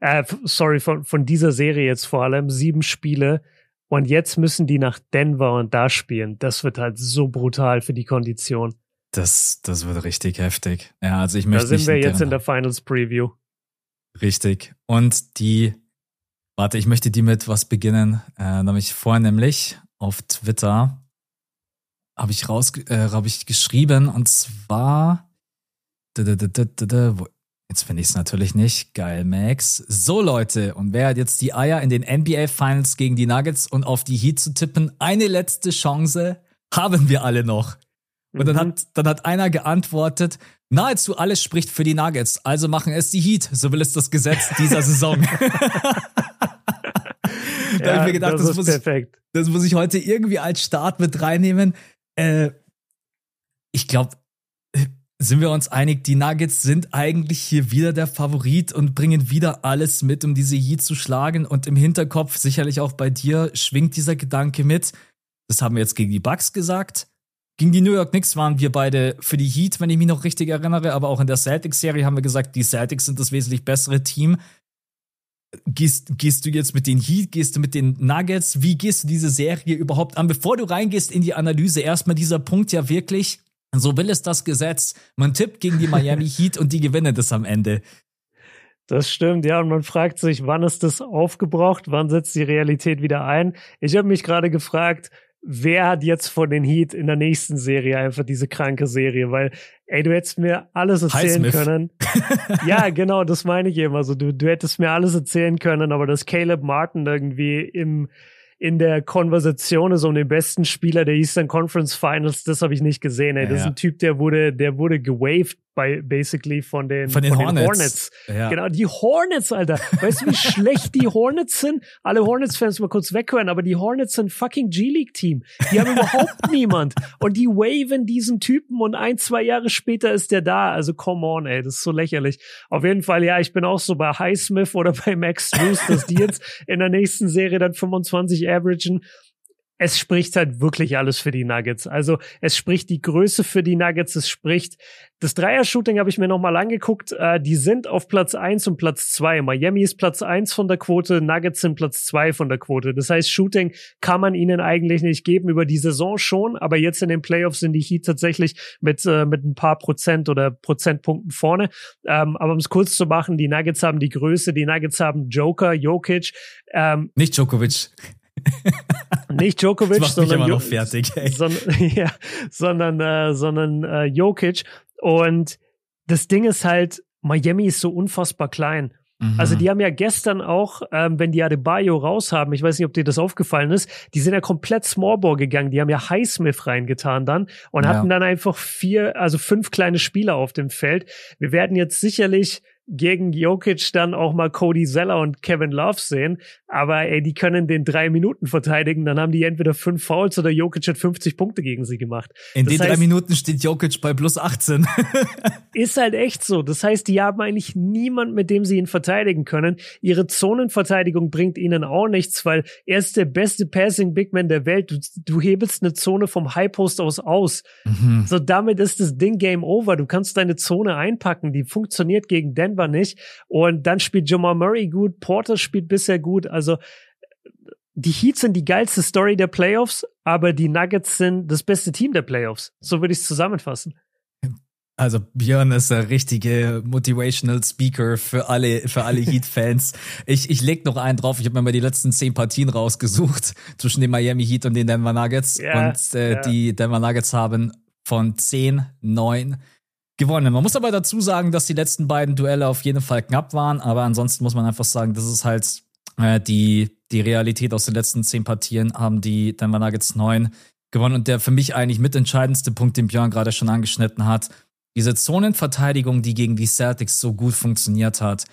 Äh, sorry, von, von dieser Serie jetzt vor allem. Sieben Spiele. Und jetzt müssen die nach Denver und da spielen. Das wird halt so brutal für die Kondition. Das, das wird richtig heftig. Ja, also ich Da möchte sind nicht wir jetzt in der Finals Preview. Richtig. Und die, warte, ich möchte die mit was beginnen. Äh, nämlich vorher nämlich auf Twitter habe ich raus, äh, habe ich geschrieben und zwar, da, da, da, da, da, da, jetzt finde ich es natürlich nicht. Geil, Max. So Leute, und wer hat jetzt die Eier in den NBA Finals gegen die Nuggets und auf die Heat zu tippen? Eine letzte Chance haben wir alle noch. Und dann Mhm. hat, dann hat einer geantwortet, nahezu alles spricht für die Nuggets, also machen es die Heat, so will es das Gesetz dieser Saison. da habe ich mir gedacht, das, das, muss ich, perfekt. das muss ich heute irgendwie als Start mit reinnehmen. Äh, ich glaube, sind wir uns einig, die Nuggets sind eigentlich hier wieder der Favorit und bringen wieder alles mit, um diese Heat zu schlagen. Und im Hinterkopf, sicherlich auch bei dir, schwingt dieser Gedanke mit. Das haben wir jetzt gegen die Bucks gesagt. Gegen die New York Knicks waren wir beide für die Heat, wenn ich mich noch richtig erinnere, aber auch in der Celtics-Serie haben wir gesagt, die Celtics sind das wesentlich bessere Team. Gehst, gehst du jetzt mit den Heat, gehst du mit den Nuggets? Wie gehst du diese Serie überhaupt an? Bevor du reingehst in die Analyse, erstmal dieser Punkt ja wirklich, so will es das Gesetz. Man tippt gegen die Miami Heat und die gewinnen das am Ende. Das stimmt, ja. Und man fragt sich, wann ist das aufgebraucht? Wann setzt die Realität wieder ein? Ich habe mich gerade gefragt, wer hat jetzt von den Heat in der nächsten Serie einfach diese kranke Serie? Weil, ey, du hättest mir alles erzählen Highsmith. können. ja, genau, das meine ich eben. Also du, du hättest mir alles erzählen können, aber dass Caleb Martin irgendwie im in der Konversation ist um den besten Spieler der Eastern Conference Finals, das habe ich nicht gesehen. Ey. Das ist Ja. ein Typ, der wurde, der wurde gewaved bei basically von den, Von den Hornets. Ja. Genau, die Hornets, Alter. Weißt du, wie schlecht die Hornets sind? Alle Hornets-Fans mal kurz weghören, aber die Hornets sind fucking G-League-Team. Die haben überhaupt niemand. Und die waven diesen Typen und ein, zwei Jahre später ist der da. Also come on, ey, das ist so lächerlich. Auf jeden Fall, ja, ich bin auch so bei Highsmith oder bei Max Struess, dass die jetzt in der nächsten Serie dann 25 averagen es spricht halt wirklich alles für die Nuggets. Also es spricht die Größe für die Nuggets, es spricht das Dreier-Shooting habe ich mir nochmal angeguckt. Äh, die sind auf Platz eins und Platz zwei. Miami ist Platz eins von der Quote, Nuggets sind Platz zwei von der Quote. Das heißt, Shooting kann man ihnen eigentlich nicht geben über die Saison schon, aber jetzt in den Playoffs sind die Heat tatsächlich mit, äh, mit ein paar Prozent oder Prozentpunkten vorne. Ähm, aber um es kurz zu machen, die Nuggets haben die Größe, die Nuggets haben Joker, Jokic, ähm, Nicht Djokovic. Nicht Djokovic, sondern, Jo- fertig, ey. sondern, ja, sondern, äh, sondern äh, Jokic. Und das Ding ist halt, Miami ist so unfassbar klein. Mhm. Also die haben ja gestern auch, ähm, wenn die Adebayo raus haben, ich weiß nicht, ob dir das aufgefallen ist, die sind ja komplett Smallball gegangen. Die haben ja Highsmith reingetan dann und Ja. hatten dann einfach vier, also fünf kleine Spieler auf dem Feld. Wir werden jetzt sicherlich gegen Jokic dann auch mal Cody Zeller und Kevin Love sehen. Aber ey, die können den drei Minuten verteidigen. Dann haben die entweder fünf Fouls oder Jokic hat 50 Punkte gegen sie gemacht. In das den heißt, drei Minuten steht Jokic bei plus 18. ist halt echt so. Das heißt, die haben eigentlich niemand, mit dem sie ihn verteidigen können. Ihre Zonenverteidigung bringt ihnen auch nichts, weil er ist der beste Passing Big Man der Welt. Du, du hebelst eine Zone vom High Post aus aus. Mhm. So damit ist das Ding Game Over. Du kannst deine Zone einpacken. Die funktioniert gegen Denver nicht. Und dann spielt Jamal Murray gut. Porter spielt bisher gut. Also die Heats sind die geilste Story der Playoffs, aber die Nuggets sind das beste Team der Playoffs. So würde ich es zusammenfassen. Also Björn ist der richtige Motivational Speaker für alle für alle Heat-Fans. ich ich leg noch einen drauf. Ich habe mir mal die letzten zehn Partien rausgesucht zwischen den Miami Heat und den Denver Nuggets. Ja, und äh, ja. die Denver Nuggets haben von zehn neun gewonnen. Man muss aber dazu sagen, dass die letzten beiden Duelle auf jeden Fall knapp waren. Aber ansonsten muss man einfach sagen, das ist halt äh, die die Realität aus den letzten zehn Partien haben die Denver Nuggets neun gewonnen. Und der für mich eigentlich mitentscheidendste Punkt, den Björn gerade schon angeschnitten hat, diese Zonenverteidigung, die gegen die Celtics so gut funktioniert hat,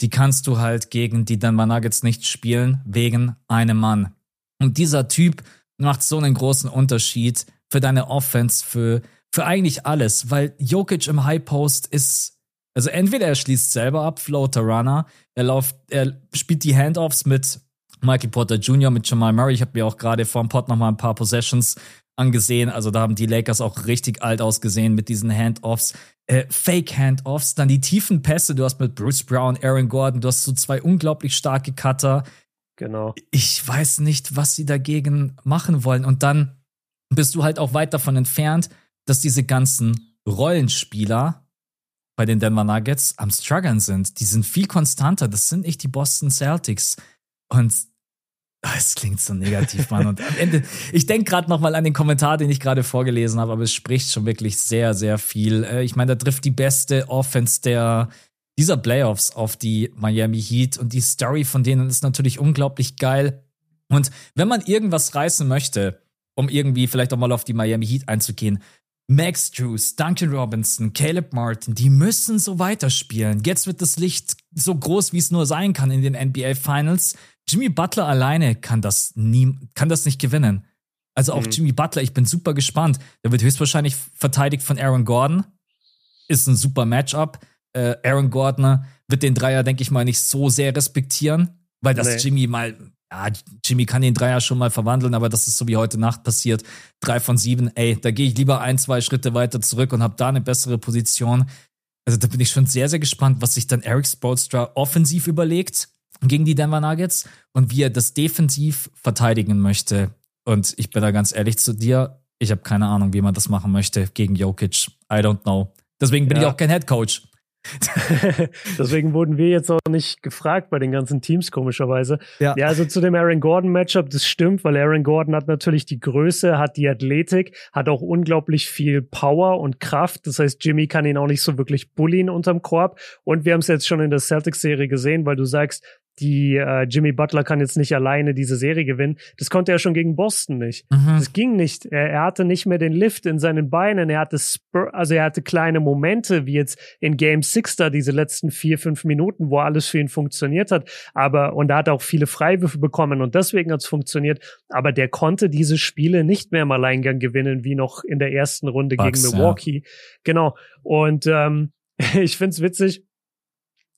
die kannst du halt gegen die Denver Nuggets nicht spielen, wegen einem Mann. Und dieser Typ macht so einen großen Unterschied für deine Offense, für, für eigentlich alles, weil Jokic im High Post ist, also entweder er schließt selber ab, Floater Runner, er läuft, er spielt die Handoffs mit Michael Porter Jr., mit Jamal Murray. Ich habe mir auch gerade vor dem Pod noch mal ein paar Possessions angesehen. Also da haben die Lakers auch richtig alt ausgesehen mit diesen Handoffs. Äh, Fake-Handoffs, dann die tiefen Pässe. Du hast mit Bruce Brown, Aaron Gordon, du hast so zwei unglaublich starke Cutter. Genau. Ich weiß nicht, was sie dagegen machen wollen. Und dann bist du halt auch weit davon entfernt, dass diese ganzen Rollenspieler bei den Denver Nuggets am struggeln sind. Die sind viel konstanter. Das sind nicht die Boston Celtics. Und Ah, es klingt so negativ, Mann. Und am Ende, ich denke gerade nochmal an den Kommentar, den ich gerade vorgelesen habe, aber es spricht schon wirklich sehr, sehr viel. Äh, ich meine, da trifft die beste Offense der dieser Playoffs auf die Miami Heat und die Story von denen ist natürlich unglaublich geil. Und wenn man irgendwas reißen möchte, um irgendwie vielleicht auch mal auf die Miami Heat einzugehen, Max Drews, Duncan Robinson, Caleb Martin, die müssen so weiterspielen. Jetzt wird das Licht so groß, wie es nur sein kann in den NBA Finals. Jimmy Butler alleine kann das nie, kann das nicht gewinnen. Also auch mhm. Jimmy Butler, ich bin super gespannt. Der wird höchstwahrscheinlich verteidigt von Aaron Gordon. Ist ein super Matchup. Äh, Aaron Gordon wird den Dreier, denke ich mal, nicht so sehr respektieren, weil das nee. Jimmy mal, ja, Jimmy kann den Dreier schon mal verwandeln, aber das ist so wie heute Nacht passiert. Drei von sieben, ey, da gehe ich lieber ein, zwei Schritte weiter zurück und habe da eine bessere Position. Also da bin ich schon sehr, sehr gespannt, was sich dann Eric Spolstra offensiv überlegt gegen die Denver Nuggets und wie er das defensiv verteidigen möchte. Und ich bin da ganz ehrlich zu dir, ich habe keine Ahnung, wie man das machen möchte gegen Jokic. I don't know. Deswegen bin ja. ich auch kein Head Coach. Deswegen wurden wir jetzt auch nicht gefragt bei den ganzen Teams, komischerweise. Ja. ja, also zu dem Aaron Gordon Matchup, das stimmt, weil Aaron Gordon hat natürlich die Größe, hat die Athletik, hat auch unglaublich viel Power und Kraft. Das heißt, Jimmy kann ihn auch nicht so wirklich bullien unterm Korb. Und wir haben es jetzt schon in der Celtics-Serie gesehen, weil du sagst, die äh, Jimmy Butler kann jetzt nicht alleine diese Serie gewinnen. Das konnte er schon gegen Boston nicht. Mhm. Das ging nicht. Er, er, hatte nicht mehr den Lift in seinen Beinen. Er hatte Spur, also er hatte kleine Momente, wie jetzt in Game Six da diese letzten vier, fünf Minuten, wo alles für ihn funktioniert hat. Aber und er hat auch viele Freiwürfe bekommen und deswegen hat es funktioniert. Aber der konnte diese Spiele nicht mehr im Alleingang gewinnen, wie noch in der ersten Runde Bugs, gegen Milwaukee. Ja. Genau. Und ähm, ich find's witzig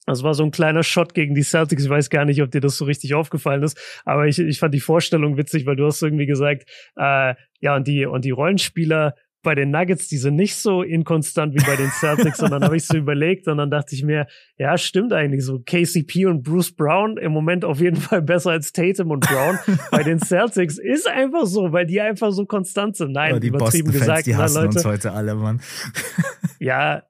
das war so ein kleiner Shot gegen die Celtics. Ich weiß gar nicht, ob dir das so richtig aufgefallen ist, aber ich, ich fand die Vorstellung witzig, weil du hast irgendwie gesagt, äh, ja, und die, und die Rollenspieler bei den Nuggets, die sind nicht so inkonstant wie bei den Celtics, sondern habe ich so überlegt und dann dachte ich mir, ja, stimmt eigentlich so. KCP und Bruce Brown im Moment auf jeden Fall besser als Tatum und Brown. bei den Celtics ist einfach so, weil die einfach so konstant sind. Nein, oh, die übertrieben Boston gesagt. die hassen na, Leute. uns heute alle, Mann. ja,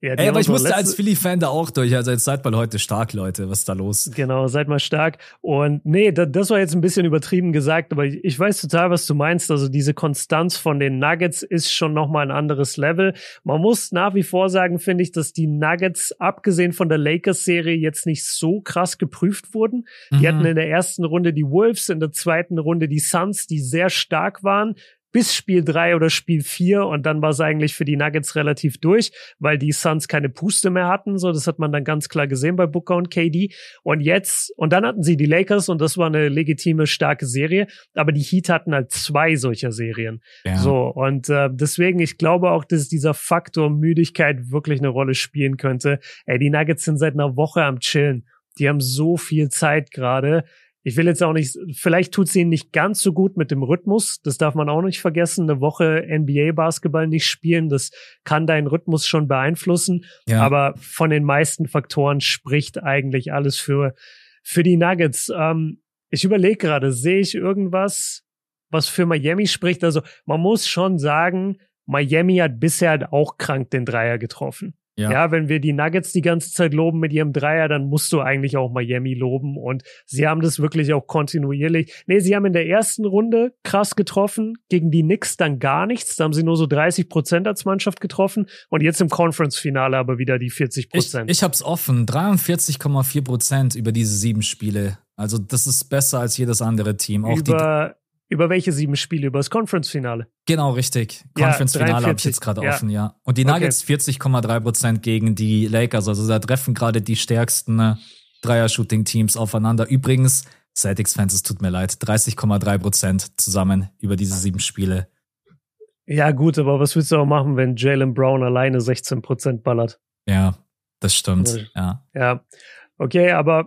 ja, Ey, aber ich musste als Philly-Fan da auch durch. Also jetzt seid mal heute stark, Leute. Was ist da los? Genau, seid mal stark. Und nee, das, das war jetzt ein bisschen übertrieben gesagt, aber ich, ich, weiß total, was du meinst. Also diese Konstanz von den Nuggets ist schon nochmal ein anderes Level. Man muss nach wie vor sagen, finde ich, dass die Nuggets, abgesehen von der Lakers-Serie, jetzt nicht so krass geprüft wurden. Mhm. Die hatten in der ersten Runde die Wolves, in der zweiten Runde die Suns, die sehr stark waren bis Spiel drei oder Spiel vier und dann war es eigentlich für die Nuggets relativ durch, weil die Suns keine Puste mehr hatten. So, das hat man dann ganz klar gesehen bei Booker und KD. Und jetzt, und dann hatten sie die Lakers und das war eine legitime, starke Serie. Aber die Heat hatten halt zwei solcher Serien. Ja. So, und äh, deswegen, ich glaube auch, dass dieser Faktor Müdigkeit wirklich eine Rolle spielen könnte. Ey, die Nuggets sind seit einer Woche am Chillen. Die haben so viel Zeit gerade ich will jetzt auch nicht, vielleicht tut es ihnen nicht ganz so gut mit dem Rhythmus. Das darf man auch nicht vergessen. Eine Woche NBA-Basketball nicht spielen, das kann deinen Rhythmus schon beeinflussen. Ja. Aber von den meisten Faktoren spricht eigentlich alles für, für die Nuggets. Ähm, ich überlege gerade, sehe ich irgendwas, was für Miami spricht? Also man muss schon sagen, Miami hat bisher auch krank den Dreier getroffen. Ja. ja, wenn wir die Nuggets die ganze Zeit loben mit ihrem Dreier, dann musst du eigentlich auch Miami loben. Und sie haben das wirklich auch kontinuierlich. Nee, sie haben in der ersten Runde krass getroffen, gegen die Knicks dann gar nichts. Da haben sie nur so 30 Prozent als Mannschaft getroffen. Und jetzt im Conference-Finale aber wieder die 40 Prozent. Ich, ich hab's offen. 43,4 Prozent über diese sieben Spiele. Also das ist besser als jedes andere Team. Auch über, über welche sieben Spiele? Über das Conference-Finale? Genau, richtig. Conference-Finale habe ich jetzt gerade ja. offen, ja. Und die Nuggets okay. 40,3 Prozent gegen die Lakers. Also da treffen gerade die stärksten äh, Dreier-Shooting-Teams aufeinander. Übrigens, Celtics-Fans, es tut mir leid, 30,3 Prozent zusammen über diese sieben Spiele. Ja, gut, aber was willst du auch machen, wenn Jalen Brown alleine 16 Prozent ballert? Ja, das stimmt, ja. Ja, okay, aber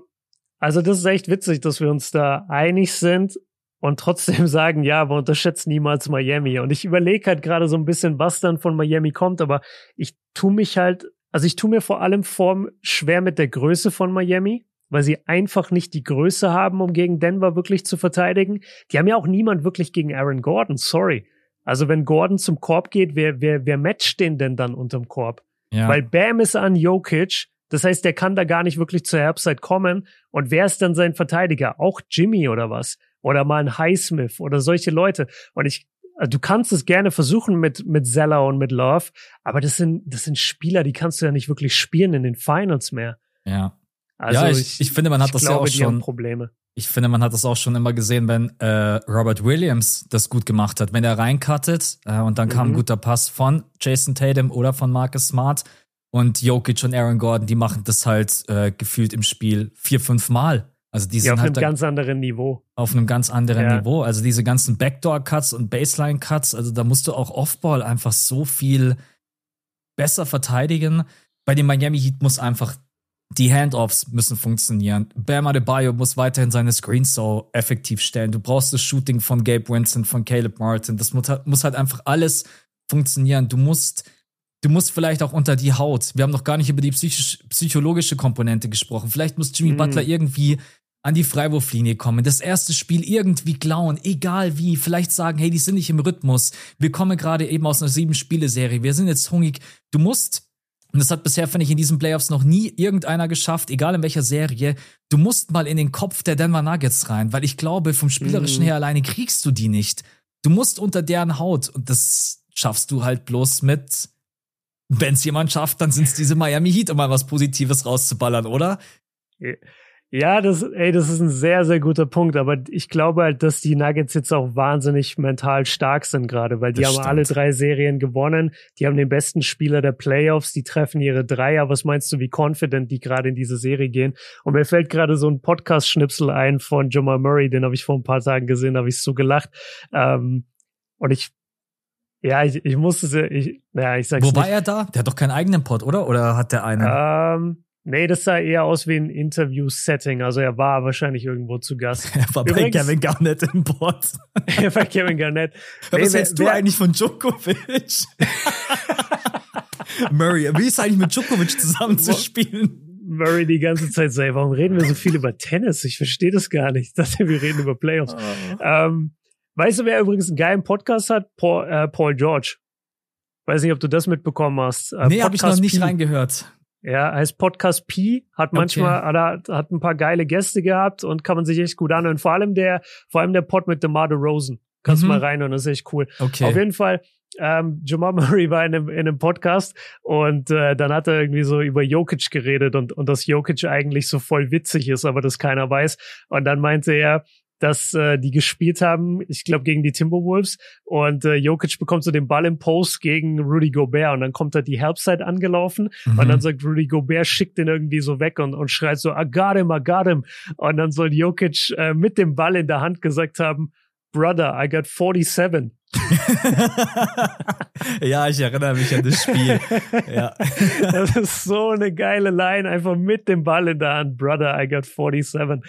also das ist echt witzig, dass wir uns da einig sind und trotzdem sagen, ja, wir unterschätzen niemals Miami. Und ich überlege halt gerade so ein bisschen, was dann von Miami kommt, aber ich tu mich halt, also ich tu mir vor allem vor, schwer mit der Größe von Miami, weil sie einfach nicht die Größe haben, um gegen Denver wirklich zu verteidigen. Die haben ja auch niemand wirklich gegen Aaron Gordon, sorry. Also wenn Gordon zum Korb geht, wer, wer, wer matcht den denn dann unterm Korb? Ja. Weil Bam ist an Jokic, das heißt, der kann da gar nicht wirklich zur Herbstzeit kommen. Und wer ist dann sein Verteidiger? Auch Jimmy oder was? Oder mal ein Highsmith oder solche Leute. Und ich, also du kannst es gerne versuchen mit, mit Zeller und mit Love, aber das sind, das sind Spieler, die kannst du ja nicht wirklich spielen in den Finals mehr. Ja. Also ja, ich, ich, ich finde, man hat das glaube, ja auch schon. Probleme. Ich finde, man hat das auch schon immer gesehen, wenn äh, Robert Williams das gut gemacht hat. Wenn er reinkattet äh, und dann kam mhm. ein guter Pass von Jason Tatum oder von Marcus Smart und Jokic und Aaron Gordon, die machen das halt äh, gefühlt im Spiel vier, fünf Mal. Also die ja, sind auf halt einem ganz anderen Niveau. Auf einem ganz anderen ja. Niveau. Also diese ganzen Backdoor-Cuts und Baseline-Cuts, also da musst du auch Offball einfach so viel besser verteidigen. Bei dem Miami Heat muss einfach die Handoffs müssen funktionieren. Bam Adebayo muss weiterhin seine Screens so effektiv stellen. Du brauchst das Shooting von Gabe Winston, von Caleb Martin. Das muss halt einfach alles funktionieren. Du musst Du musst vielleicht auch unter die Haut. Wir haben noch gar nicht über die psychisch, psychologische Komponente gesprochen. Vielleicht muss Jimmy mhm. Butler irgendwie an die Freiwurflinie kommen, das erste Spiel irgendwie klauen, egal wie, vielleicht sagen, hey, die sind nicht im Rhythmus, wir kommen gerade eben aus einer sieben-Spiele-Serie, wir sind jetzt hungrig. Du musst, und das hat bisher, finde ich, in diesen Playoffs noch nie irgendeiner geschafft, egal in welcher Serie, du musst mal in den Kopf der Denver Nuggets rein, weil ich glaube, vom Spielerischen mhm. her alleine kriegst du die nicht. Du musst unter deren Haut und das schaffst du halt bloß mit, wenn es jemand schafft, dann sind es diese Miami Heat, um mal was Positives rauszuballern, oder? Ja, das, ey, das ist ein sehr, sehr guter Punkt. Aber ich glaube halt, dass die Nuggets jetzt auch wahnsinnig mental stark sind gerade, weil die das haben stimmt. alle drei Serien gewonnen. Die haben den besten Spieler der Playoffs. Die treffen ihre Dreier. Was meinst du, wie confident die gerade in diese Serie gehen? Und mir fällt gerade so ein Podcast-Schnipsel ein von Jamal Murray. Den habe ich vor ein paar Tagen gesehen. Da habe ich so gelacht. Ähm, und ich ja, ich, ich musste es, ich, naja, ich sag's Wo war nicht. er da? Der hat doch keinen eigenen Pod, oder? Oder hat der einen? Ähm, Nee, das sah eher aus wie ein Interview-Setting. Also er war wahrscheinlich irgendwo zu Gast. er war Übrigens, bei Kevin Garnett im Board. er war Kevin Garnett. Nee, was hältst du eigentlich von Djokovic? Murray, wie ist eigentlich mit Djokovic zusammenzuspielen? Murray die ganze Zeit so, warum reden wir so viel über Tennis? Ich verstehe das gar nicht. Ich dachte, wir reden über Playoffs. Oh. Ähm, weißt du, wer übrigens einen geilen Podcast hat? Paul, äh, Paul George. Weiß nicht, ob du das mitbekommen hast. Äh, nee, habe ich noch nicht P. reingehört. Ja, heißt Podcast P, hat manchmal, okay. hat, hat ein paar geile Gäste gehabt und kann man sich echt gut anhören. Vor allem der, vor allem der Pod mit DeMar Rosen. Kannst mhm. du mal rein und das ist echt cool. Okay. Auf jeden Fall, ähm, Jamal Murray war in einem, in einem Podcast und äh, dann hat er irgendwie so über Jokic geredet und, und dass Jokic eigentlich so voll witzig ist, aber das keiner weiß. Und dann meinte er, dass äh, die gespielt haben, ich glaube gegen die Timberwolves und äh, Jokic bekommt so den Ball im Post gegen Rudy Gobert und dann kommt da die Helpside angelaufen mhm. und dann sagt Rudy Gobert, schickt den irgendwie so weg und, und schreit so, I got him, I got him. Und dann soll Jokic äh, mit dem Ball in der Hand gesagt haben, Brother, I got 47. ja, ich erinnere mich an das Spiel. Ja. das ist so eine geile Line, einfach mit dem Ball in der Hand. Brother, I got 47.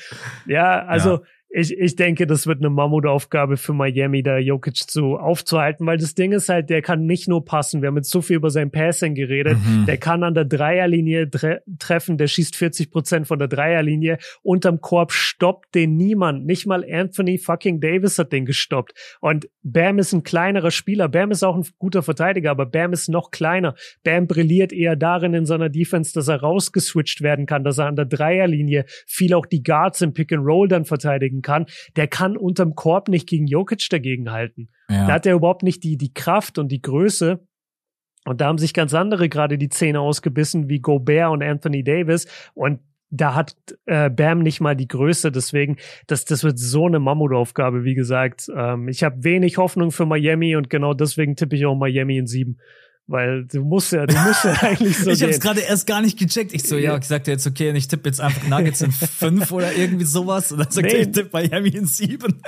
Ja, also ja ich, ich denke, das wird eine Mammutaufgabe für Miami, da Jokic zu aufzuhalten, weil das Ding ist halt, der kann nicht nur passen. Wir haben jetzt so viel über sein Passing geredet. Mhm. Der kann an der Dreierlinie tre treffen, der schießt 40 Prozent von der Dreierlinie. Unterm Korb stoppt den niemand. Nicht mal Anthony fucking Davis hat den gestoppt. Und Bam ist ein kleinerer Spieler. Bam ist auch ein guter Verteidiger, aber Bam ist noch kleiner. Bam brilliert eher darin in seiner Defense, dass er rausgeswitcht werden kann, dass er an der Dreierlinie viel auch die Guards im Pick and Roll dann verteidigen kann, der kann unterm Korb nicht gegen Jokic dagegen halten. Ja. Da hat er überhaupt nicht die, die Kraft und die Größe. Und da haben sich ganz andere gerade die Zähne ausgebissen, wie Gobert und Anthony Davis. Und da hat äh, Bam nicht mal die Größe, deswegen, das, das wird so eine Mammutaufgabe, wie gesagt. Ähm, ich habe wenig Hoffnung für Miami und genau deswegen tippe ich auch Miami in sieben. Weil du musst ja, du musst ja eigentlich so. ich habe es gerade erst gar nicht gecheckt. Ich so, ja, ich sagte jetzt, okay, und ich tippe jetzt einfach Nuggets in fünf oder irgendwie sowas. Und dann sagt nee. er, ich tippe Miami in sieben.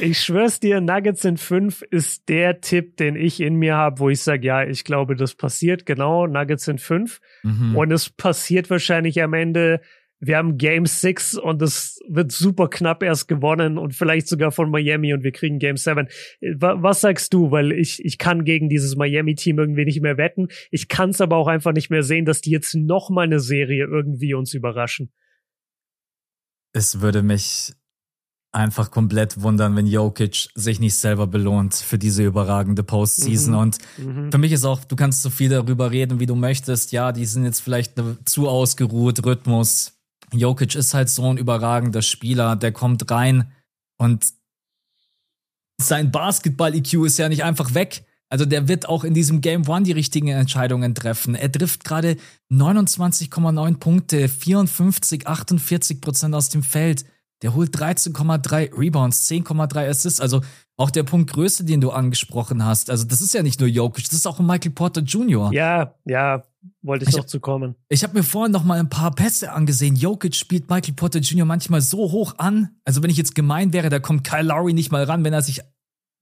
Ich schwör's dir, Nuggets in fünf ist der Tipp, den ich in mir habe, wo ich sage, ja, ich glaube, das passiert. Genau, Nuggets in fünf. Mhm. Und es passiert wahrscheinlich am Ende wir haben Game 6 und es wird super knapp erst gewonnen und vielleicht sogar von Miami und wir kriegen Game 7. Was sagst du? Weil ich, ich kann gegen dieses Miami-Team irgendwie nicht mehr wetten. Ich kann es aber auch einfach nicht mehr sehen, dass die jetzt noch mal eine Serie irgendwie uns überraschen. Es würde mich einfach komplett wundern, wenn Jokic sich nicht selber belohnt für diese überragende Postseason. Mhm. Und mhm. für mich ist auch, du kannst so viel darüber reden, wie du möchtest. Ja, die sind jetzt vielleicht zu ausgeruht, Rhythmus, Jokic ist halt so ein überragender Spieler, der kommt rein und sein Basketball-EQ ist ja nicht einfach weg. Also der wird auch in diesem Game One die richtigen Entscheidungen treffen. Er trifft gerade 29,9 Punkte, 54, 48 Prozent aus dem Feld. Der holt 13,3 Rebounds, 10,3 Assists. Also auch der Punkt Größe, den du angesprochen hast. Also das ist ja nicht nur Jokic, das ist auch ein Michael Porter Jr. Ja, ja, wollte ich, ich noch zu kommen. Ich habe mir vorhin noch mal ein paar Pässe angesehen. Jokic spielt Michael Porter Jr. manchmal so hoch an. Also wenn ich jetzt gemein wäre, da kommt Kyle Lowry nicht mal ran, wenn er sich,